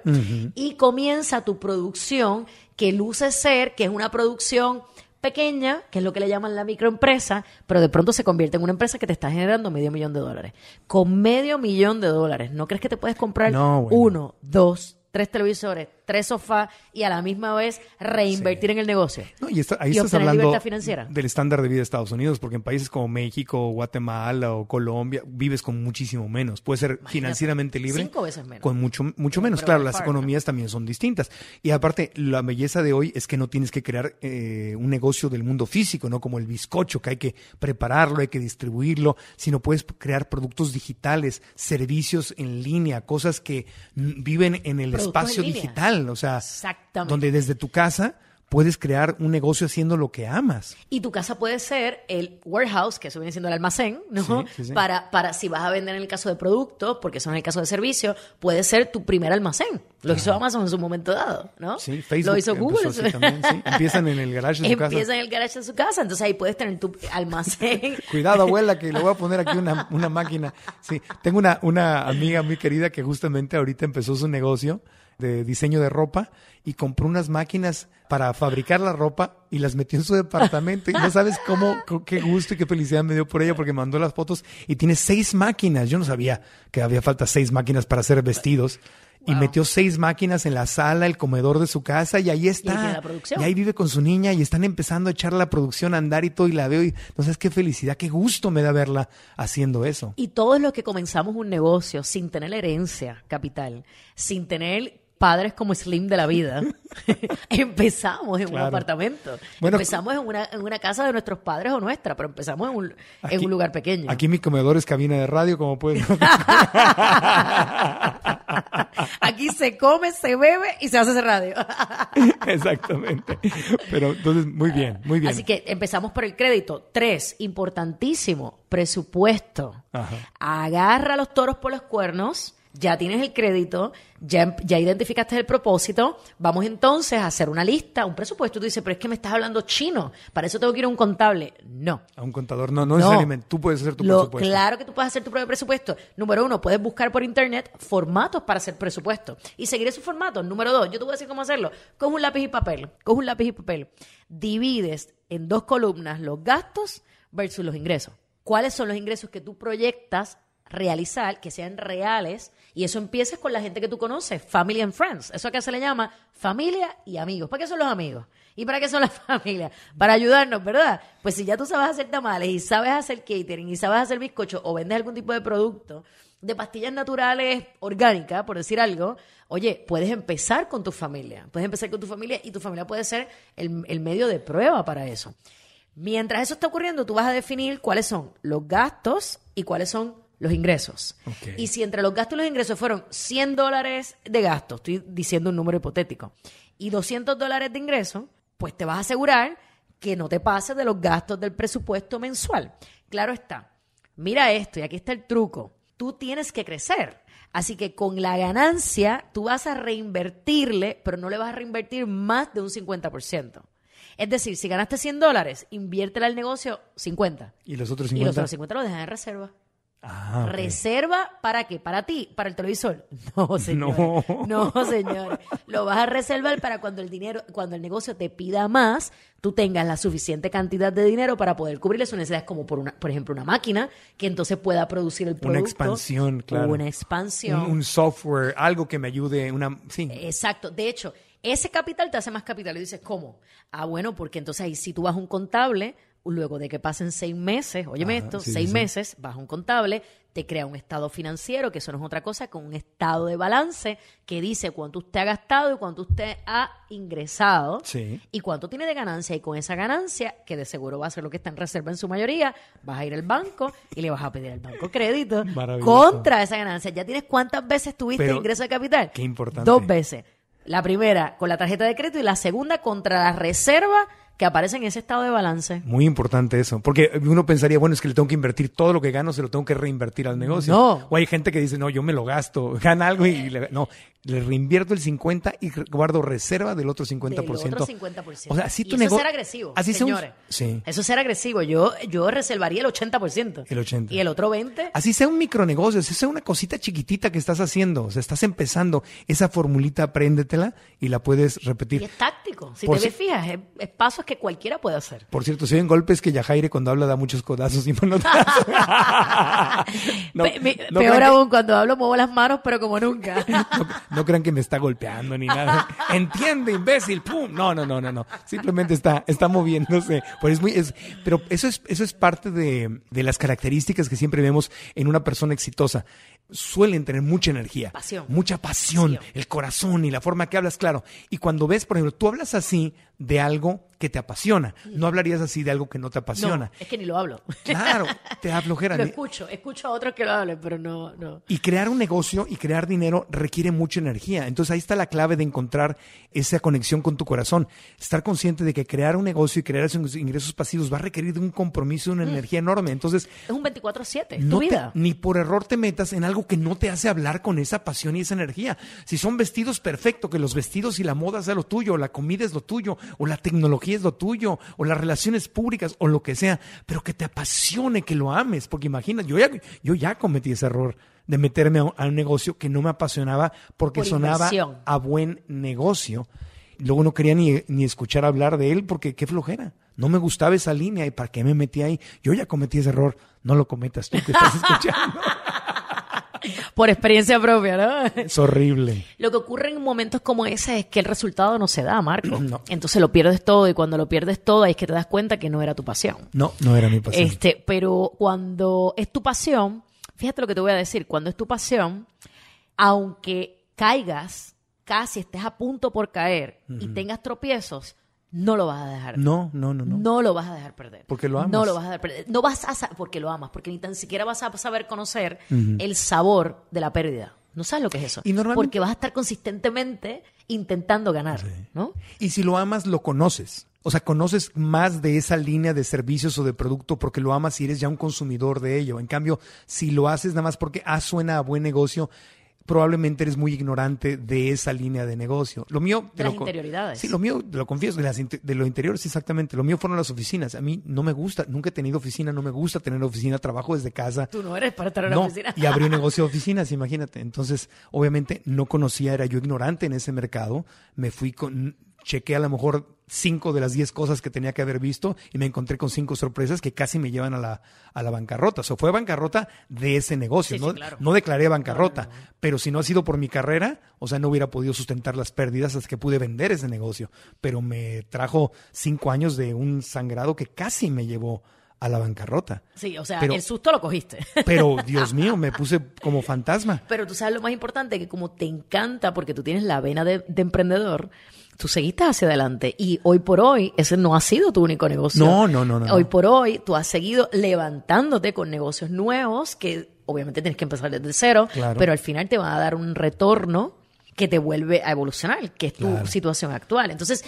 Y comienza tu producción que luce ser, que es una producción pequeña, que es lo que le llaman la microempresa, pero de pronto se convierte en una empresa que te está generando medio millón de dólares. Con medio millón de dólares, ¿no crees que te puedes comprar No, bueno. uno, dos, tres televisores, tres sofás y a la misma vez reinvertir en el negocio. No, y está- ahí Y estás hablando financiera. del estándar de vida de Estados Unidos, porque en países como México, Guatemala o Colombia vives con muchísimo menos. Puedes ser financieramente libre cinco veces menos. con mucho mucho menos. Pero Claro, las economías también son distintas. Y aparte, la belleza de hoy es que no tienes que crear eh, un negocio del mundo físico, no como el bizcocho, que hay que prepararlo, hay que distribuirlo, sino puedes crear productos digitales, servicios en línea, cosas que viven en el Productos espacio línea. Digital, o sea, Exactamente. donde desde tu casa puedes crear un negocio haciendo lo que amas. Y tu casa puede ser el warehouse, que eso viene siendo el almacén, ¿no? Sí, sí, sí. Para, para si vas a vender en el caso de productos, porque eso en el caso de servicio, puede ser tu primer almacén. Lo hizo Amazon en su momento dado, ¿no? Sí, Facebook Lo hizo Google. así también. Empiezan en el garage de su casa. Empieza en el garage de su casa, entonces ahí puedes tener tu almacén. *laughs* Cuidado, abuela, que le voy a poner aquí una, una máquina. Sí, tengo una, una amiga muy querida que justamente ahorita empezó su negocio de diseño de ropa y compró unas máquinas para fabricar la ropa y las metió en su departamento. Y no sabes cómo, qué gusto y qué felicidad me dio por ella porque mandó las fotos y tiene seis máquinas. Yo no sabía que había falta seis máquinas para hacer vestidos. Y metió seis máquinas en la sala, el comedor de su casa y ahí está. tiene la producción. Y ahí vive con su niña y están empezando a echar la producción a andar y todo y la veo y no sabes qué felicidad, qué gusto me da verla haciendo eso. Y todos los que comenzamos un negocio sin tener herencia capital, sin tener padres como Slim de la vida, *laughs* empezamos en un apartamento. Bueno, empezamos en una, en una casa de nuestros padres o nuestra, pero empezamos en un, en un lugar pequeño. Aquí mi comedor es cabina de radio, como puedes *laughs* Aquí se come, se bebe y se hace ese radio. *laughs* Exactamente. Pero entonces, muy bien, muy bien. Así que empezamos por el crédito. Tres, importantísimo, presupuesto. Ajá. Agarra los toros por los cuernos, ya tienes el crédito, ya, ya identificaste el propósito, vamos entonces a hacer una lista, un presupuesto. Tú dices, pero es que me estás hablando chino, para eso tengo que ir a un contable. No. A un contador, no, no, necesariamente. Tú puedes hacer tu Lo- presupuesto. Claro que tú puedes hacer tu propio presupuesto. Número uno, puedes buscar por internet formatos para hacer presupuesto y seguir esos formatos. Número dos, yo te voy a decir cómo hacerlo. Coge un lápiz y papel. Coge un lápiz y papel. Divides en dos columnas los gastos versus los ingresos. ¿Cuáles son los ingresos que tú proyectas realizar, que sean reales? Y eso empiezas con la gente que tú conoces, family and friends. Eso acá se le llama familia y amigos. ¿Para qué son los amigos? ¿Y para qué son las *laughs* familias? Para ayudarnos, ¿verdad? Pues si ya tú sabes hacer tamales y sabes hacer catering y sabes hacer bizcocho o vendes algún tipo de producto de pastillas naturales orgánicas, por decir algo, oye, puedes empezar con tu familia. Puedes empezar con tu familia y tu familia puede ser el, el medio de prueba para eso. Mientras eso está ocurriendo, tú vas a definir cuáles son los gastos y cuáles son los ingresos. Y si entre los gastos y los ingresos fueron 100 dólares de gasto, estoy diciendo un número hipotético, y 200 dólares de ingreso, pues te vas a asegurar que no te pases de los gastos del presupuesto mensual. Claro está. Mira esto, y aquí está el truco. Tú tienes que crecer. Así que con la ganancia tú vas a reinvertirle, pero no le vas a reinvertir más de un 50%. Es decir, si ganaste 100 dólares, inviértela al negocio 50. Y los otros Y 50. los otros 50 los dejas en reserva. Ah. ¿Reserva para qué? ¿Para ti? ¿Para el televisor? No, *laughs* señor. No. No, señor. Lo vas a reservar para cuando el dinero, cuando el negocio te pida más, tú tengas la suficiente cantidad de dinero para poder cubrirle sus necesidades, como por una, por ejemplo, una máquina que entonces pueda producir el producto. Una expansión, claro. Una expansión. Un, un software, algo que me ayude, una... Sí. Exacto. De hecho, ese capital te hace más capital. Y dices, ¿cómo? Ah, bueno, porque entonces ahí si tú vas a un contable, luego de que pasen seis meses, óyeme Ajá, esto, sí, seis sí, meses, a un contable, te crea un estado financiero, que eso no es otra cosa que un estado de balance que dice cuánto usted ha gastado y cuánto usted ha ingresado Sí. y cuánto tiene de ganancia. Y con esa ganancia, que de seguro va a ser lo que está en reserva en su mayoría, vas a ir al banco y le vas a pedir al banco crédito contra esa ganancia. ¿Ya tienes cuántas veces tuviste Pero, ingreso de capital? qué importante. Dos veces. La primera con la tarjeta de crédito y la segunda contra la reserva que aparece en ese estado de balance. Muy importante eso, porque uno pensaría, bueno, es que le tengo que invertir todo lo que gano, se lo tengo que reinvertir al negocio. No. O hay gente que dice, no, yo me lo gasto, *laughs* gana algo y le, no, le reinvierto el 50 y guardo reserva del otro 50%. Del otro 50%. O sea, si tu eso es ser agresivo, así sea un- señores. sí. Eso es ser agresivo. Yo, yo reservaría el 80%. El 80. Y el otro 20%. Así sea un micronegocio, así sea una cosita chiquitita que estás haciendo, o sea, estás empezando, esa formulita apréndetela y la puedes Y repetir. es táctico. Si Por te si- ves fijas, es, es pasos que cualquiera puede hacer. Por cierto, si oyen golpes que Yajaire cuando habla da muchos codazos y manotazos. *laughs* No, Pe- mi- no peor que- aún, cuando hablo muevo las manos, pero como nunca. *laughs* no, No crean que me está golpeando ni nada. *laughs* Entiende, imbécil, pum. No, no, no, no, no. Simplemente está, está moviéndose. Pero es muy, es, pero eso es, eso es parte de, de las características que siempre vemos en una persona exitosa. Suelen tener mucha energía. Pasión. Mucha pasión, el corazón y la forma que hablas, claro. Y cuando ves, por ejemplo, tú hablas así de algo que te apasiona. No hablarías así de algo que no te apasiona. No, es que ni lo hablo. Claro, te da flojera. *laughs* Lo escucho, escucho a otros que lo hablen, pero no, no. Y crear un negocio y crear dinero requiere mucha energía. Entonces ahí está la clave de encontrar esa conexión con tu corazón. Estar consciente de que crear un negocio y crear esos ingresos pasivos va a requerir de un compromiso y una energía enorme. Entonces, Es un 24-7, es no tu te- vida. ni por error te metas en algo que no te hace hablar con esa pasión y esa energía. Si son vestidos, perfecto, que los vestidos y la moda sea lo tuyo, la comida es lo tuyo, o la tecnología es lo tuyo, o las relaciones públicas, o lo que sea, pero que te apasione, que lo ames, porque imagina, yo ya, yo ya cometí ese error de meterme a un, a un negocio que no me apasionaba porque Por sonaba a buen negocio. Luego no quería ni, ni escuchar hablar de él porque qué flojera. No me gustaba esa línea y para qué me metí ahí. Yo ya cometí ese error. No lo cometas tú que estás *laughs* escuchando. *laughs* Por experiencia propia, ¿no? es horrible. Lo que ocurre en momentos como ese es que el resultado no se da, Marco. No. Entonces lo pierdes todo y cuando lo pierdes todo ahí es que te das cuenta que no era tu pasión. No, no era mi pasión. Este, pero cuando es tu pasión, fíjate lo que te voy a decir, cuando es tu pasión, aunque caigas, casi estés a punto por caer y tengas tropiezos, no lo vas a dejar. No, no, no, no. No lo vas a dejar perder. Porque lo amas. No lo vas a dejar perder. No vas a porque lo amas, porque ni tan siquiera vas a saber conocer el sabor de la pérdida. No sabes lo que es eso. Y normalmente- Porque vas a estar consistentemente intentando ganar, ¿no? Y si lo amas, lo conoces. O sea, conoces más de esa línea de servicios o de producto porque lo amas y eres ya un consumidor de ello. En cambio, si lo haces nada más porque ah, suena a buen negocio, probablemente eres muy ignorante de esa línea de negocio. Lo mío... De las lo interioridades. Sí, lo mío, te lo confieso, de, las de lo interior, sí, exactamente. Lo mío fueron las oficinas. A mí no me gusta, nunca he tenido oficina, no me gusta tener oficina, trabajo desde casa. Tú no eres para estar en la No, oficina. y abrí un *laughs* negocio de oficinas, imagínate. Entonces, obviamente no conocía, era yo ignorante en ese mercado. Me fui con, chequé a lo mejor cinco de las diez cosas que tenía que haber visto y me encontré con cinco sorpresas que casi me llevan a la, a la bancarrota. O sea, fue bancarrota de ese negocio. Sí, sí, no, claro. no declaré bancarrota, pero si no ha sido por mi carrera, o sea, no hubiera podido sustentar las pérdidas hasta que pude vender ese negocio. Pero me trajo cinco años de un sangrado que casi me llevó a la bancarrota. Sí, o sea, Pero- el susto lo cogiste. Pero, *laughs* Dios mío, me puse como fantasma. Pero tú sabes lo más importante, que como te encanta, porque tú tienes la vena de, de emprendedor, tú seguiste hacia adelante. Y hoy por hoy, ese no ha sido tu único negocio. No, no, no, no. Hoy por hoy, tú has seguido levantándote con negocios nuevos, que obviamente tienes que empezar desde cero, Claro. pero al final te va a dar un retorno que te vuelve a evolucionar, que es tu Claro. situación actual. Entonces,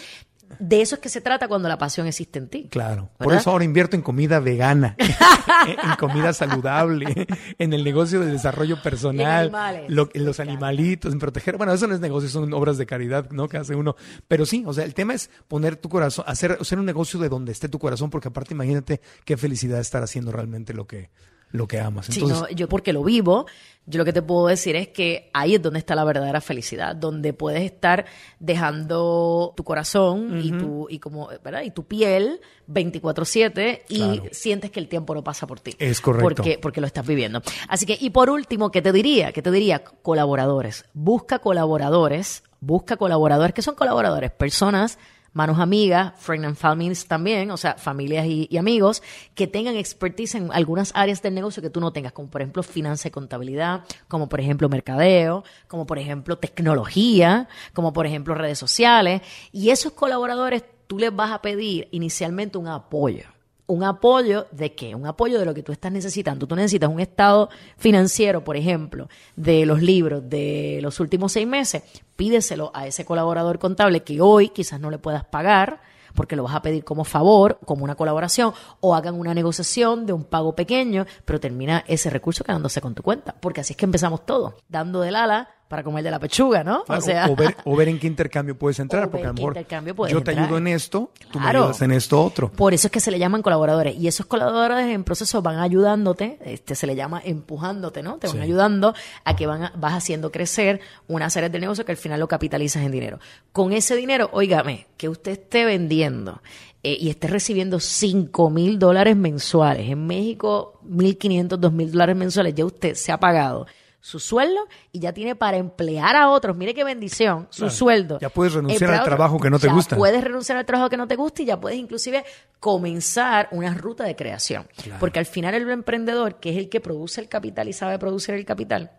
de eso es que se trata cuando la pasión existe en ti. Claro. Por eso ahora invierto en comida vegana, *laughs* en comida saludable, *laughs* en el negocio de desarrollo personal, animales. lo- en los animalitos, en proteger. Bueno, eso no es negocio, son obras de caridad, ¿no? Que hace uno. Pero sí, o sea, el tema es poner tu corazón, hacer, hacer un negocio de donde esté tu corazón, porque aparte imagínate qué felicidad estar haciendo realmente lo que, lo que amas. Sí, Entonces, no, yo porque lo vivo, yo lo que te puedo decir es que ahí es donde está la verdadera felicidad, donde puedes estar dejando tu corazón y tu y como, ¿verdad? Y tu piel 24/7 y Claro. sientes que el tiempo no pasa por ti. Es correcto. Porque porque lo estás viviendo. Así que y por último, ¿qué te diría? ¿Qué te diría? Colaboradores. Busca colaboradores, busca colaboradores, ¿qué son colaboradores? Personas manos amigas, friend and families también, o sea, familias y, y amigos que tengan expertise en algunas áreas del negocio que tú no tengas, como por ejemplo finanza y contabilidad, como por ejemplo mercadeo, como por ejemplo tecnología, como por ejemplo redes sociales. Y esos colaboradores tú les vas a pedir inicialmente un apoyo. Un apoyo de qué? Un apoyo de lo que tú estás necesitando. Tú necesitas un estado financiero, por ejemplo, de los libros de los últimos seis meses. Pídeselo a ese colaborador contable que hoy quizás no le puedas pagar porque lo vas a pedir como favor, como una colaboración, o hagan una negociación de un pago pequeño, pero termina ese recurso quedándose con tu cuenta. Porque así es que empezamos todo, dando del ala para comer de la pechuga, ¿no? Claro, o sea, o, ver, o ver en qué *laughs* intercambio puedes entrar, O porque a lo mejor yo te entrar. ayudo en esto, tú me Claro. ayudas en esto otro. Por eso es que se le llaman colaboradores. Y esos colaboradores en proceso van ayudándote, este se le llama empujándote, ¿no? Te van Sí. ayudando a que van a- vas haciendo crecer una serie de negocios que al final lo capitalizas en dinero. Con ese dinero, óigame, que usted esté vendiendo eh, y esté recibiendo 5 mil dólares mensuales. En México, 1.500, 2 mil dólares mensuales, ya usted se ha pagado su sueldo y ya tiene para emplear a otros. Mire qué bendición, su Claro. sueldo. Ya puedes renunciar al trabajo que no te Ya gusta. Puedes renunciar al trabajo que no te gusta y ya puedes inclusive comenzar una ruta de creación. Porque al final el emprendedor, que es el que produce el capital y sabe producir el capital,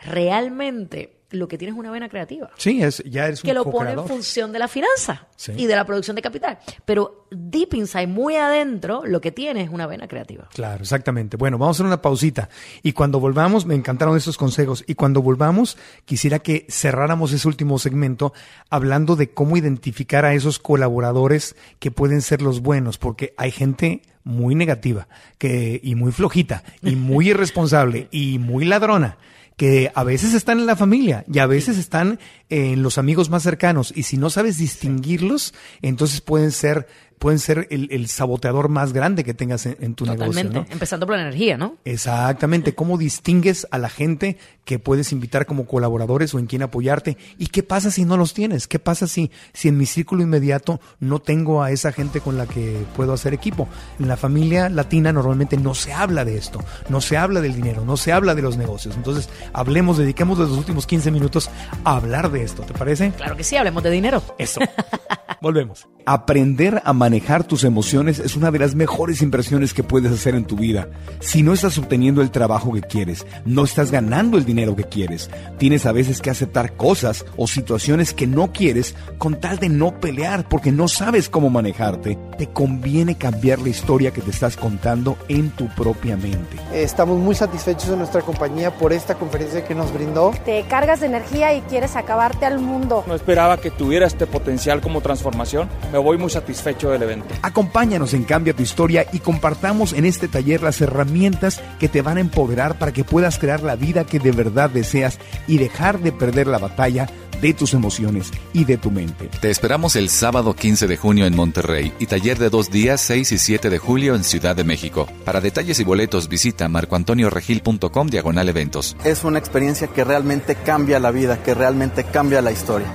realmente lo que tiene es una vena creativa Sí, es, ya eres un que lo pone en función de la finanza Sí. y de la producción de capital. Pero deep inside, muy adentro, lo que tiene es una vena creativa. Claro, exactamente. Bueno, vamos a hacer una pausita. Y cuando volvamos, me encantaron estos consejos. Y cuando volvamos, quisiera que cerráramos ese último segmento hablando de cómo identificar a esos colaboradores que pueden ser los buenos, porque hay gente muy negativa que, y muy flojita, y muy *laughs* irresponsable, y muy ladrona que a veces están en la familia y a veces están en los amigos más cercanos y si no sabes distinguirlos, entonces pueden ser pueden ser el, el saboteador más grande que tengas en, en tu Totalmente. negocio. ¿no? Empezando por la energía, ¿no? Exactamente, cómo distingues a la gente que puedes invitar como colaboradores o en quien apoyarte y qué pasa si no los tienes, qué pasa si, si en mi círculo inmediato no tengo a esa gente con la que puedo hacer equipo. En la familia latina normalmente no se habla de esto, no se habla del dinero, no se habla de los negocios. Entonces, hablemos, dediquemos los últimos 15 minutos a hablar de esto, ¿te parece? Claro que sí, hablemos de dinero. Eso. *laughs* Volvemos. Aprender a manejar tus emociones es una de las mejores inversiones que puedes hacer en tu vida. Si no estás obteniendo el trabajo que quieres, no estás ganando el dinero que quieres, tienes a veces que aceptar cosas o situaciones que no quieres con tal de no pelear porque no sabes cómo manejarte, te conviene cambiar la historia que te estás contando en tu propia mente. Estamos muy satisfechos en nuestra compañía por esta conferencia que nos brindó. Te cargas de energía y quieres acabarte al mundo. No esperaba que tuviera este potencial como transformación. Me voy muy satisfecho del evento. Acompáñanos en Cambia tu Historia y compartamos en este taller las herramientas que te van a empoderar para que puedas crear la vida que de verdad deseas y dejar de perder la batalla de tus emociones y de tu mente. Te esperamos el sábado 15 de junio en Monterrey y taller de dos días 6 y 7 de julio en Ciudad de México. Para detalles y boletos visita marcoantonioregil.com diagonal eventos. Es una experiencia que realmente cambia la vida, que realmente cambia la historia.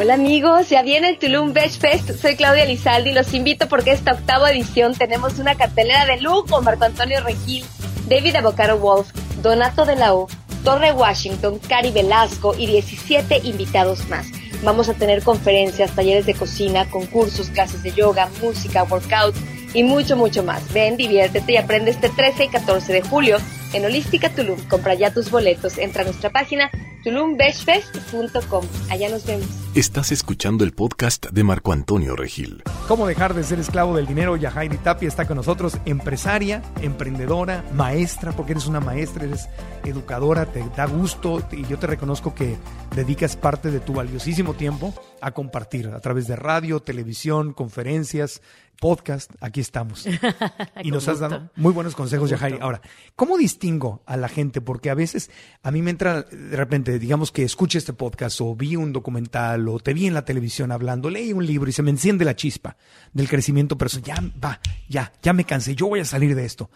Hola amigos, ya viene el Tulum Beach Fest. Soy Claudia Lizaldi y los invito porque esta octava edición tenemos una cartelera de lujo. Marco Antonio Regil, David Avocado Wolf, Donato de la O, Torre Washington, Cari Velasco y 17 invitados más. Vamos a tener conferencias, talleres de cocina, concursos, clases de yoga, música, workout y mucho, mucho más. Ven, diviértete y aprende este 13 y 14 de julio en Holística Tulum. Compra ya tus boletos. Entra a nuestra página tulumbeachfest.com. Allá nos vemos. Estás escuchando el podcast de Marco Antonio Regil. ¿Cómo dejar de ser esclavo del dinero? Yajairi Tapia está con nosotros, empresaria, emprendedora, maestra, porque eres una maestra, eres educadora, te da gusto y yo te reconozco que dedicas parte de tu valiosísimo tiempo a compartir a través de radio, televisión, conferencias, podcast. Aquí estamos. *laughs* y nos has dado muy buenos consejos, Con Yajairi. Ahora, ¿cómo distingo a la gente? Porque a veces a mí me entra de repente, digamos que escuché este podcast o vi un documental o te vi en la televisión hablando, leí un libro y se me enciende la chispa del crecimiento personal. Ya va, ya, ya me cansé, yo voy a salir de esto.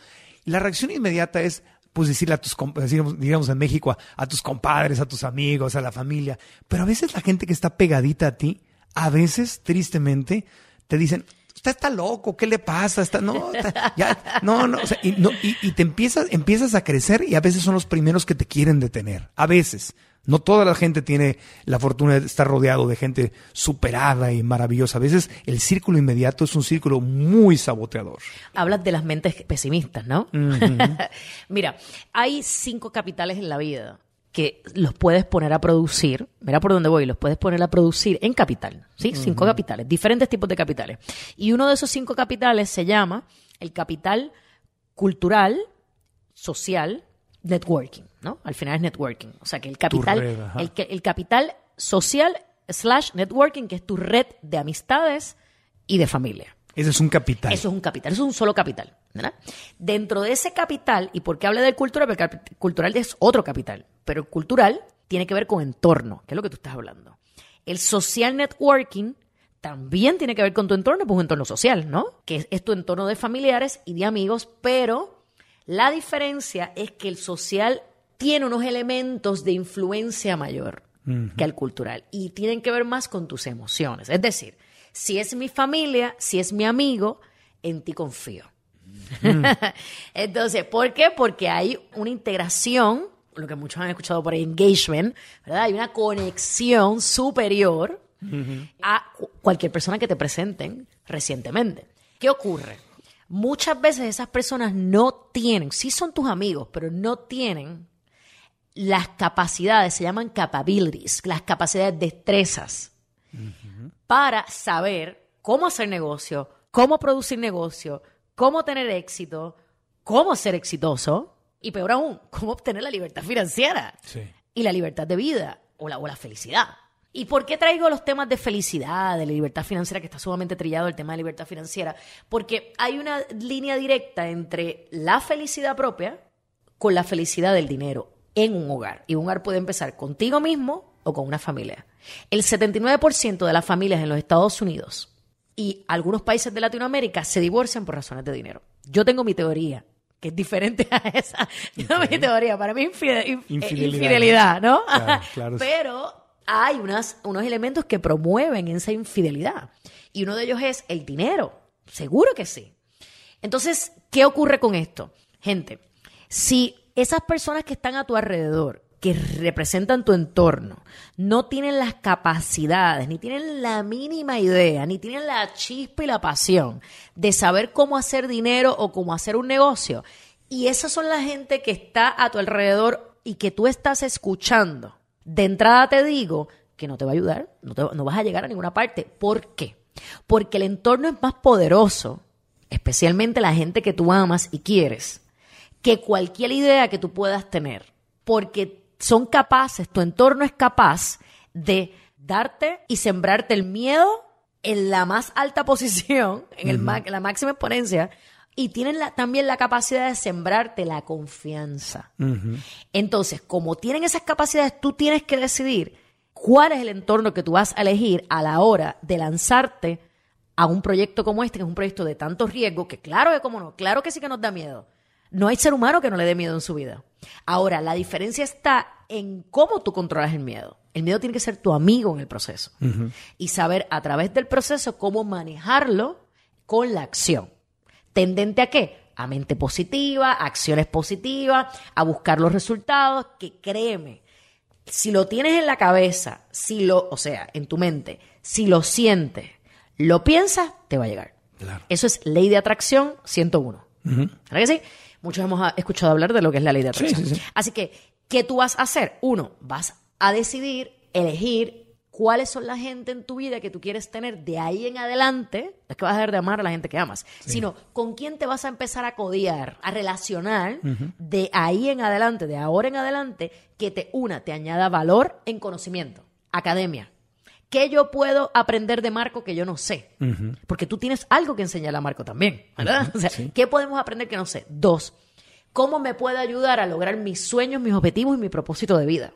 Y la reacción inmediata es pues decirle a tus, digamos, digamos en México, a, a tus compadres, a tus amigos, a la familia. Pero a veces la gente que está pegadita a ti, a veces, tristemente, te dicen, usted está loco, ¿qué le pasa? Está, no, está- ya, no, no, o sea, y, no, y, y te empiezas, empiezas a crecer y a veces son los primeros que te quieren detener. A veces. No toda la gente tiene la fortuna de estar rodeado de gente superada y maravillosa. A veces el círculo inmediato es un círculo muy saboteador. Hablas de las mentes pesimistas, ¿no? *laughs* Mira, hay cinco capitales en la vida que los puedes poner a producir. Mira por dónde voy, los puedes poner a producir en capital, ¿sí? Cinco capitales, diferentes tipos de capitales. Y uno de esos cinco capitales se llama el capital cultural, social, networking, ¿no? Al final es networking. O sea que el capital, red, el capital social slash networking, que es tu red de amistades y de familia. Ese es un capital. Eso es un capital, eso es un solo capital. ¿verdad? Dentro de ese capital, y por qué habla del cultural, porque el cultural es otro capital, pero el cultural tiene que ver con entorno, que es lo que tú estás hablando. El social networking también tiene que ver con tu entorno, pues un entorno social, ¿no? Que es, es tu entorno de familiares y de amigos, pero la diferencia es que el social tiene unos elementos de influencia mayor que el cultural y tienen que ver más con tus emociones. Es decir, si es mi familia, si es mi amigo, en ti confío. *laughs* Entonces, ¿por qué? Porque hay una integración lo que muchos han escuchado por ahí, engagement, ¿verdad? Hay una conexión superior a cu- cualquier persona que te presenten recientemente. ¿Qué ocurre? Muchas veces esas personas no tienen, sí son tus amigos, pero no tienen las capacidades, se llaman capabilities, las capacidades, destrezas, para saber cómo hacer negocio, cómo producir negocio, cómo tener éxito, cómo ser exitoso y peor aún, cómo obtener la libertad financiera y la libertad de vida o la, o la felicidad. ¿Y por qué traigo los temas de felicidad, de la libertad financiera, que está sumamente trillado el tema de libertad financiera? Porque hay una línea directa entre la felicidad propia con la felicidad del dinero en un hogar. Y un hogar puede empezar contigo mismo o con una familia. El 79% de las familias en los Estados Unidos y algunos países de Latinoamérica se divorcian por razones de dinero. Yo tengo mi teoría, que es diferente a esa. *laughs* Yo tengo mi teoría. Para mí, infide- inf- eh, Infidelidad. infidelidad, ¿no? Claro, *laughs* claro. Pero hay unas, unos elementos que promueven esa infidelidad. Y uno de ellos es el dinero. Seguro que sí. Entonces, ¿qué ocurre con esto? Gente, si esas personas que están a tu alrededor, que representan tu entorno, no tienen las capacidades, ni tienen la mínima idea, ni tienen la chispa y la pasión de saber cómo hacer dinero o cómo hacer un negocio, y esas son la gente que está a tu alrededor y que tú estás escuchando, de entrada te digo que no te va a ayudar, no, vas a llegar a ninguna parte. ¿Por qué? Porque el entorno es más poderoso, especialmente la gente que tú amas y quieres, que cualquier idea que tú puedas tener, porque son capaces, tu entorno es capaz de darte y sembrarte el miedo en la más alta *laughs* posición, en el la máxima exponencia, y tienen la- también la capacidad de sembrarte la confianza. Entonces, como tienen esas capacidades, tú tienes que decidir cuál es el entorno que tú vas a elegir a la hora de lanzarte a un proyecto como este, que es un proyecto de tanto riesgo, que claro que como no, claro que sí que nos da miedo. No hay ser humano que no le dé miedo en su vida. Ahora, la diferencia está en cómo tú controlas el miedo. El miedo tiene que ser tu amigo en el proceso y saber a través del proceso cómo manejarlo con la acción. ¿Tendente a qué? A mente positiva, a acciones positivas, a buscar los resultados, que créeme, si lo tienes en la cabeza, si lo, o sea, en tu mente, si lo sientes, lo piensas, te va a llegar. Eso es ley de atracción 101. ¿Verdad que sí? Muchos hemos ah, escuchado hablar de lo que es la ley de atracción. sí, sí. Así que, ¿qué tú vas a hacer? Uno, vas a decidir, elegir cuáles son la gente en tu vida que tú quieres tener de ahí en adelante. No es que vas a dejar de amar a la gente que amas, sino con quién te vas a empezar a codiar, a relacionar de ahí en adelante, de ahora en adelante, que te una, te añada valor en conocimiento, academia. ¿Qué yo puedo aprender de Marco que yo no sé? Porque tú tienes algo que enseñarle a Marco también, ¿verdad? O sea, ¿qué podemos aprender que no sé? Dos, ¿cómo me puede ayudar a lograr mis sueños, mis objetivos y mi propósito de vida?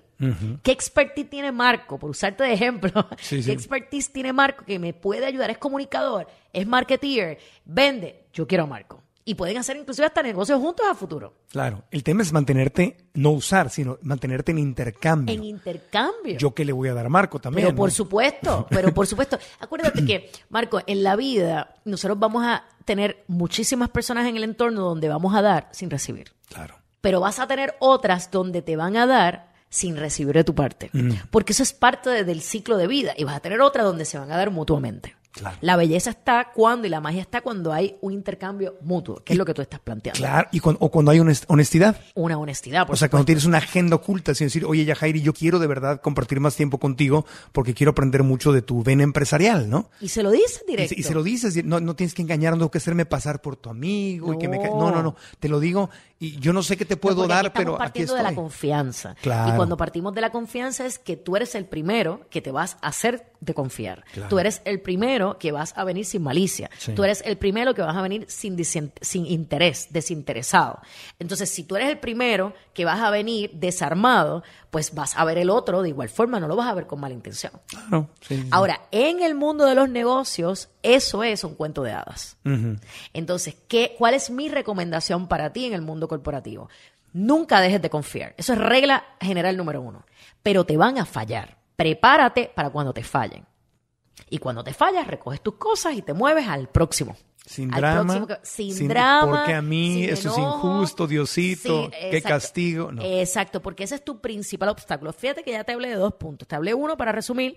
¿Qué expertise tiene Marco? Por usarte de ejemplo, *laughs* Sí, ¿qué sí. expertise tiene Marco que me puede ayudar? Es comunicador, es marketeer, vende. Yo quiero a Marco. Y pueden hacer inclusive hasta negocios juntos a futuro. Claro, el tema es mantenerte, no usar, sino mantenerte en intercambio. En intercambio. Yo que le voy a dar a Marco también. Pero por supuesto, pero por *laughs* supuesto. Acuérdate que, Marco, en la vida nosotros vamos a tener muchísimas personas en el entorno donde vamos a dar sin recibir. Claro. Pero vas a tener otras donde te van a dar sin recibir de tu parte. Porque eso es parte de- del ciclo de vida. Y vas a tener otras donde se van a dar mutuamente. Claro. La belleza está cuando y la magia está cuando hay un intercambio mutuo, que es lo que tú estás planteando. Claro, y cuando, o cuando hay honest- honestidad. Una honestidad, por O sea, cuando supuesto. tienes una agenda oculta, sin decir, oye, Yajairi, yo quiero de verdad compartir más tiempo contigo porque quiero aprender mucho de tu vena empresarial, ¿no? Y se lo dices directo. y se lo dices, no, no tienes que engañar, no tengo que hacerme pasar por tu amigo y que me. No, no, no, te lo digo y yo no sé qué te puedo dar, pero aquí partiendo de la confianza. Claro. Y cuando partimos de la confianza es que tú eres el primero que te vas a hacer de confiar. Claro. Tú eres el primero que vas a venir sin malicia. Sí. Tú eres el primero que vas a venir sin, sin interés, desinteresado. Entonces, si tú eres el primero que vas a venir desarmado, pues vas a ver el otro de igual forma, no lo vas a ver con mala intención. Claro, sí, sí. Ahora, en el mundo de los negocios, eso es un cuento de hadas. Entonces, ¿qué, ¿cuál es mi recomendación para ti en el mundo corporativo? Nunca dejes de confiar. Eso es regla general número uno. Pero te van a fallar. Prepárate para cuando te fallen. Y cuando te fallas, recoges tus cosas y te mueves al próximo. Sin al drama. próximo sin, sin- drama. porque a mí eso es injusto, Diosito, sin- qué exacto. castigo. No. Exacto, porque ese es tu principal obstáculo. Fíjate que ya te hablé de dos puntos. Te hablé uno para resumir,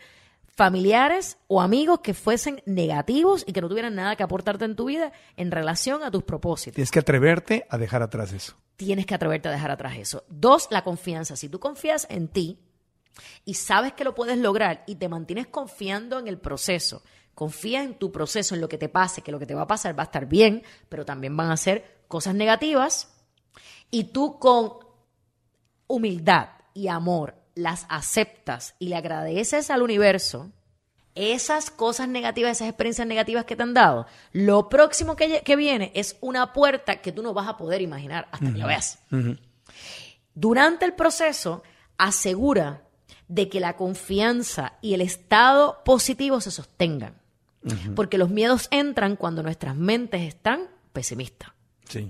familiares o amigos que fuesen negativos y que no tuvieran nada que aportarte en tu vida en relación a tus propósitos. Tienes que atreverte a dejar atrás eso. Tienes que atreverte a dejar atrás eso. Dos, la confianza. Si tú confías en ti y sabes que lo puedes lograr y te mantienes confiando en el proceso, confías en tu proceso, en lo que te pase, que lo que te va a pasar va a estar bien, pero también van a ser cosas negativas, y tú con humildad y amor las aceptas y le agradeces al universo esas cosas negativas, esas experiencias negativas que te han dado, lo próximo que, viene es una puerta que tú no vas a poder imaginar hasta que la veas. Durante el proceso, asegura de que la confianza y el estado positivo se sostengan. Porque los miedos entran cuando nuestras mentes están pesimistas. Sí.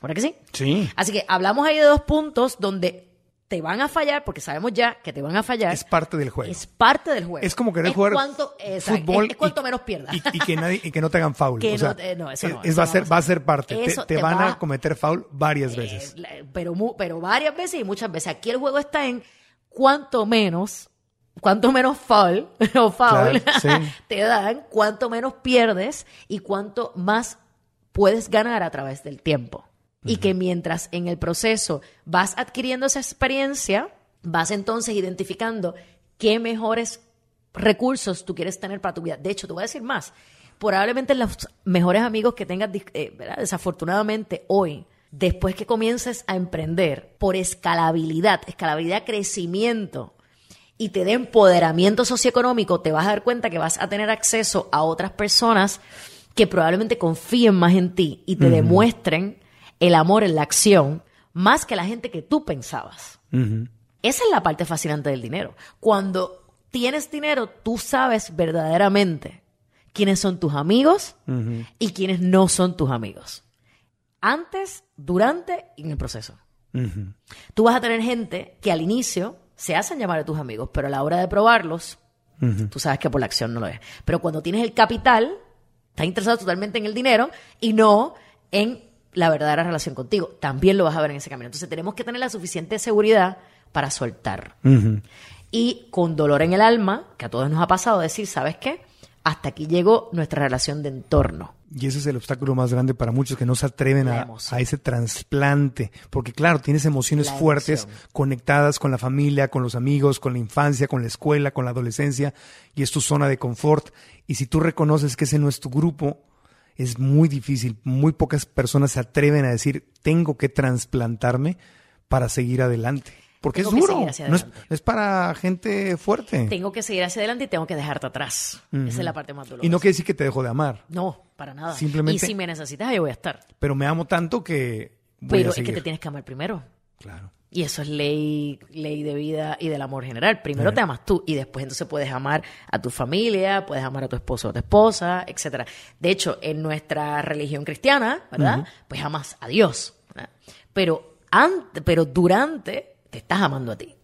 ¿Ahora que sí? Sí. Así que hablamos ahí de dos puntos donde te van a fallar, porque sabemos ya que te van a fallar. Es parte del juego. Es parte del juego. Es como querer Es jugar cuanto- fútbol es, es cuanto y- menos pierdas. Y, y que nadie, y que no te hagan foul. Que o sea, no eso no, es- eso va, a ser, va a ser parte. Te- Eso te, te van va- a cometer foul varias veces. Eh, pero, pero varias veces y muchas veces. Aquí el juego está en cuanto menos, cuanto menos foul *laughs* o foul Claro, sí. *laughs* te dan, cuanto menos pierdes y cuanto más puedes ganar a través del tiempo. Y que mientras en el proceso vas adquiriendo esa experiencia, vas entonces identificando qué mejores recursos tú quieres tener para tu vida. De hecho, te voy a decir más. Probablemente los mejores amigos que tengas, eh, desafortunadamente hoy, después que comiences a emprender por escalabilidad, escalabilidad, crecimiento, y te dé empoderamiento socioeconómico, te vas a dar cuenta que vas a tener acceso a otras personas que probablemente confíen más en ti y te demuestren el amor en la acción más que la gente que tú pensabas. Esa es la parte fascinante del dinero. Cuando tienes dinero, tú sabes verdaderamente quiénes son tus amigos y quiénes no son tus amigos. Antes, durante y en el proceso. Tú vas a tener gente que al inicio se hacen llamar a tus amigos, pero a la hora de probarlos, tú sabes que por la acción no lo es. Pero cuando tienes el capital, estás interesado totalmente en el dinero y no en la verdadera relación contigo. También lo vas a ver en ese camino. Entonces tenemos que tener la suficiente seguridad para soltar. Y con dolor en el alma, que a todos nos ha pasado, decir, ¿sabes qué? Hasta aquí llegó nuestra relación de entorno. Y ese es el obstáculo más grande para muchos que no se atreven a, ese trasplante. Porque claro, tienes emociones La fuertes emoción. conectadas con la familia, con los amigos, con la infancia, con la escuela, con la adolescencia. Y es tu zona de confort. Y si tú reconoces que ese no es tu grupo, es muy difícil. Muy pocas personas se atreven a decir, tengo que trasplantarme para seguir adelante. Porque Tengo es duro. No es, adelante. es para gente fuerte. Tengo que seguir hacia adelante y tengo que dejarte atrás. Esa es la parte más dolorosa. Y no quiere decir que te dejo de amar. No, para nada. Simplemente- Y si me necesitas, yo voy a estar. Pero me amo tanto que voy Pero a es que te tienes que amar primero. Claro. Y eso es ley, ley de vida y del amor general. Primero Eh. te amas tú y después entonces puedes amar a tu familia, puedes amar a tu esposo o tu esposa, etcétera. De hecho, en nuestra religión cristiana, ¿verdad? Pues amas a Dios. ¿verdad? Pero antes, pero durante te estás amando a ti.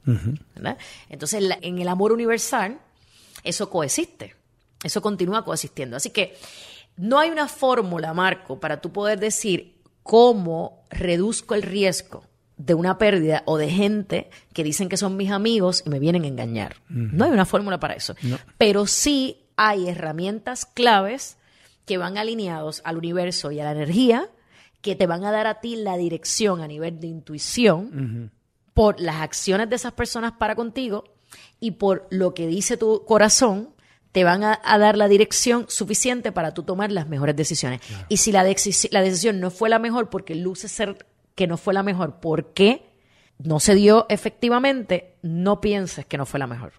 ¿verdad? Entonces, en el amor universal, eso coexiste. Eso continúa coexistiendo. Así que no hay una fórmula, Marco, para tú poder decir cómo reduzco el riesgo de una pérdida o de gente que dicen que son mis amigos y me vienen a engañar. No hay una fórmula para eso. No. Pero sí hay herramientas claves que van alineados al universo y a la energía que te van a dar a ti la dirección a nivel de intuición por las acciones de esas personas para contigo y por lo que dice tu corazón, te van a, a dar la dirección suficiente para tú tomar las mejores decisiones. Y si la, la decisión no fue la mejor porque luce ser que no fue la mejor, porque no se dio efectivamente, no pienses que no fue la mejor.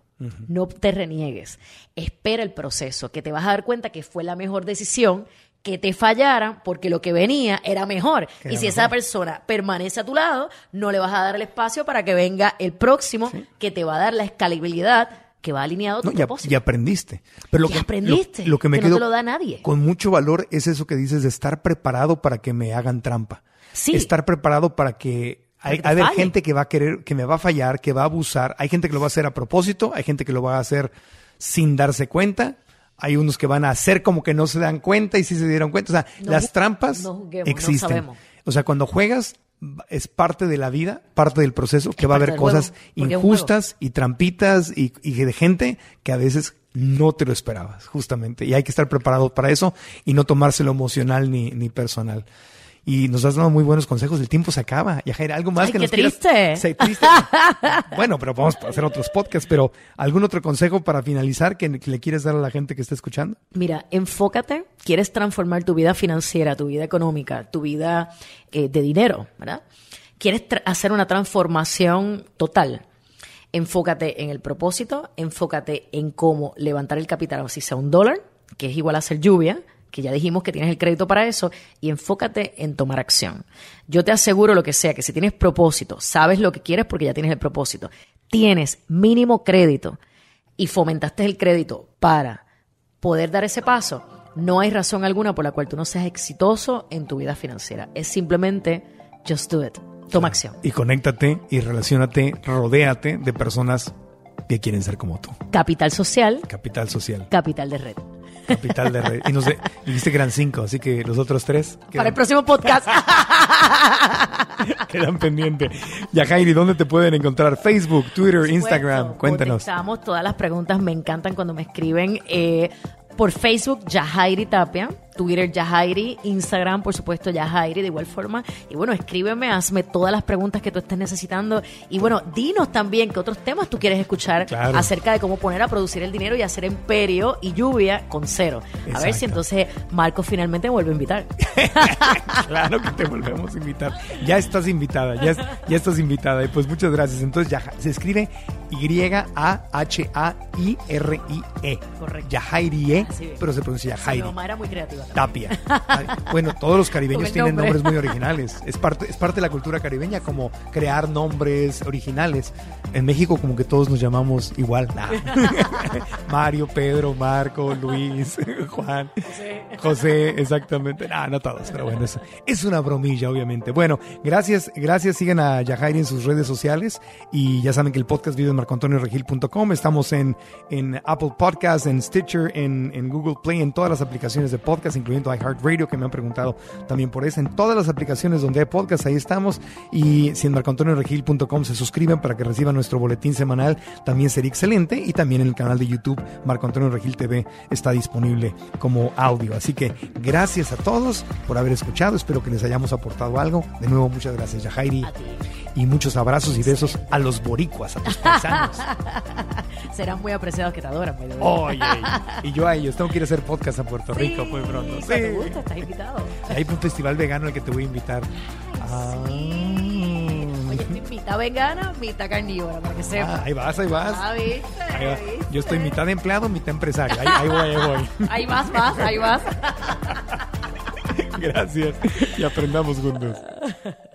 No te reniegues. Espera el proceso, que te vas a dar cuenta que fue la mejor decisión, que te fallaran porque lo que venía era mejor. Y si esa persona permanece a tu lado, no le vas a dar el espacio para que venga el próximo que te va a dar la escalabilidad que va alineado a tu No, propósito. y aprendiste. Pero lo que, aprendiste, Lo, lo que me que no te lo da nadie. con mucho valor es eso que dices de estar preparado para que me hagan trampa. Sí. Estar preparado para que hay, hay gente que va a querer, que me va a fallar, que va a abusar. Hay gente que lo va a hacer a propósito, hay gente que lo va a hacer sin darse cuenta. hay unos que van a hacer como que no se dan cuenta y sí se dieron cuenta. O sea, No las trampas no juguemos, existen. o sea, cuando juegas es parte de la vida, parte del proceso, que va a haber juego, cosas injustas y trampitas y, y de gente que a veces no te lo esperabas, justamente. Y hay que estar preparado para eso y no tomárselo emocional ni, ni personal. Y nos has dado muy buenos consejos. El tiempo se acaba. Yajaira, algo más Ay, que qué nos quieras- triste. Sí, triste. *laughs* bueno, pero vamos a hacer otros podcasts. Pero ¿algún otro consejo para finalizar que, le quieres dar a la gente que está escuchando? Mira, enfócate, quieres transformar tu vida financiera, tu vida económica, tu vida eh, de dinero, ¿verdad? Quieres hacer una transformación total. Enfócate en el propósito, enfócate en cómo levantar el capital, o si sea un dólar, que es igual a hacer lluvia, que ya dijimos que tienes el crédito para eso, y enfócate en tomar acción. Yo te aseguro lo que sea, que si tienes propósito, sabes lo que quieres porque ya tienes el propósito, tienes mínimo crédito y fomentaste el crédito para poder dar ese paso, no hay razón alguna por la cual tú no seas exitoso en tu vida financiera. Es simplemente just do it. Toma acción. Y conéctate y relacionate, rodéate de personas que quieren ser como tú. Capital social, Capital social, capital de red. Capital de red. Y no sé, dijiste que eran cinco, así que los otros tres Para el próximo podcast. *laughs* quedan pendientes. Yajairi, ¿dónde te pueden encontrar? Facebook, Twitter, Instagram. Cuéntanos. Contestamos todas las preguntas. Me encantan cuando me escriben. eh, por Facebook, Yajairi Tapia. Twitter, Yajairi. Instagram, por supuesto, Yajairi. De igual forma. Y bueno, escríbeme, hazme todas las preguntas que tú estés necesitando. Y bueno, dinos también qué otros temas tú quieres escuchar Claro. acerca de cómo poner a producir el dinero y hacer imperio y lluvia con cero. A ver si entonces Marco finalmente me vuelve a invitar. *laughs* Claro que te volvemos a invitar. Ya estás invitada, ya, ya estás invitada. Y pues muchas gracias. Entonces, Yaja- se escribe Y-A-H-A-I-R-I-E. Correcto. Yajairi-E, Pero se pronuncia Mi Yajairi. mamá era muy creativa. también. Tapia. Bueno, todos los caribeños *laughs* tienen nombre. nombres muy originales. Es parte, es parte de la cultura caribeña, como crear nombres originales. En México, como que todos nos llamamos igual. Nah. *laughs* Mario, Pedro, Marco, Luis, *laughs* Juan, José, exactamente. Nah, no todos, pero bueno, es, es una bromilla, obviamente. Bueno, gracias, gracias. Sigan a Yajairi en sus redes sociales y ya saben que el podcast vive en marcoantonioregil.com. Estamos en, en Apple Podcasts, en Stitcher, en, en Google Play, en todas las aplicaciones de podcast, incluyendo iHeartRadio, que me han preguntado también por eso. En todas las aplicaciones donde hay podcast, ahí estamos. Y si en marcoantonioregil.com se suscriben para que reciban nuestro boletín semanal, también sería excelente. Y también en el canal de YouTube, Marco Antonio Regil TV, está disponible como audio. Así que gracias a todos por haber escuchado. Espero que les hayamos aportado algo. De nuevo, muchas gracias, ti. Y muchos abrazos y besos a los boricuas, a tus paisanos. *laughs* Serán muy apreciados que te adoran. Oye, y yo a ellos *laughs* tengo que ir a hacer podcast a Puerto Rico Sí, muy pronto. cuando te Sí. gusta, estás invitado. Hay un festival vegano al que te voy a invitar. Ah. Oye, estoy mitad vegana, mitad carnívora, para que Ah, sepas. ahí vas, ahí vas. Ah, ¿viste? Ahí. ¿viste? Yo estoy mitad empleado, mitad empresario. Ahí, ahí voy, ahí voy. *laughs* Ahí vas, vas, ahí vas. Gracias. Y aprendamos juntos. *laughs*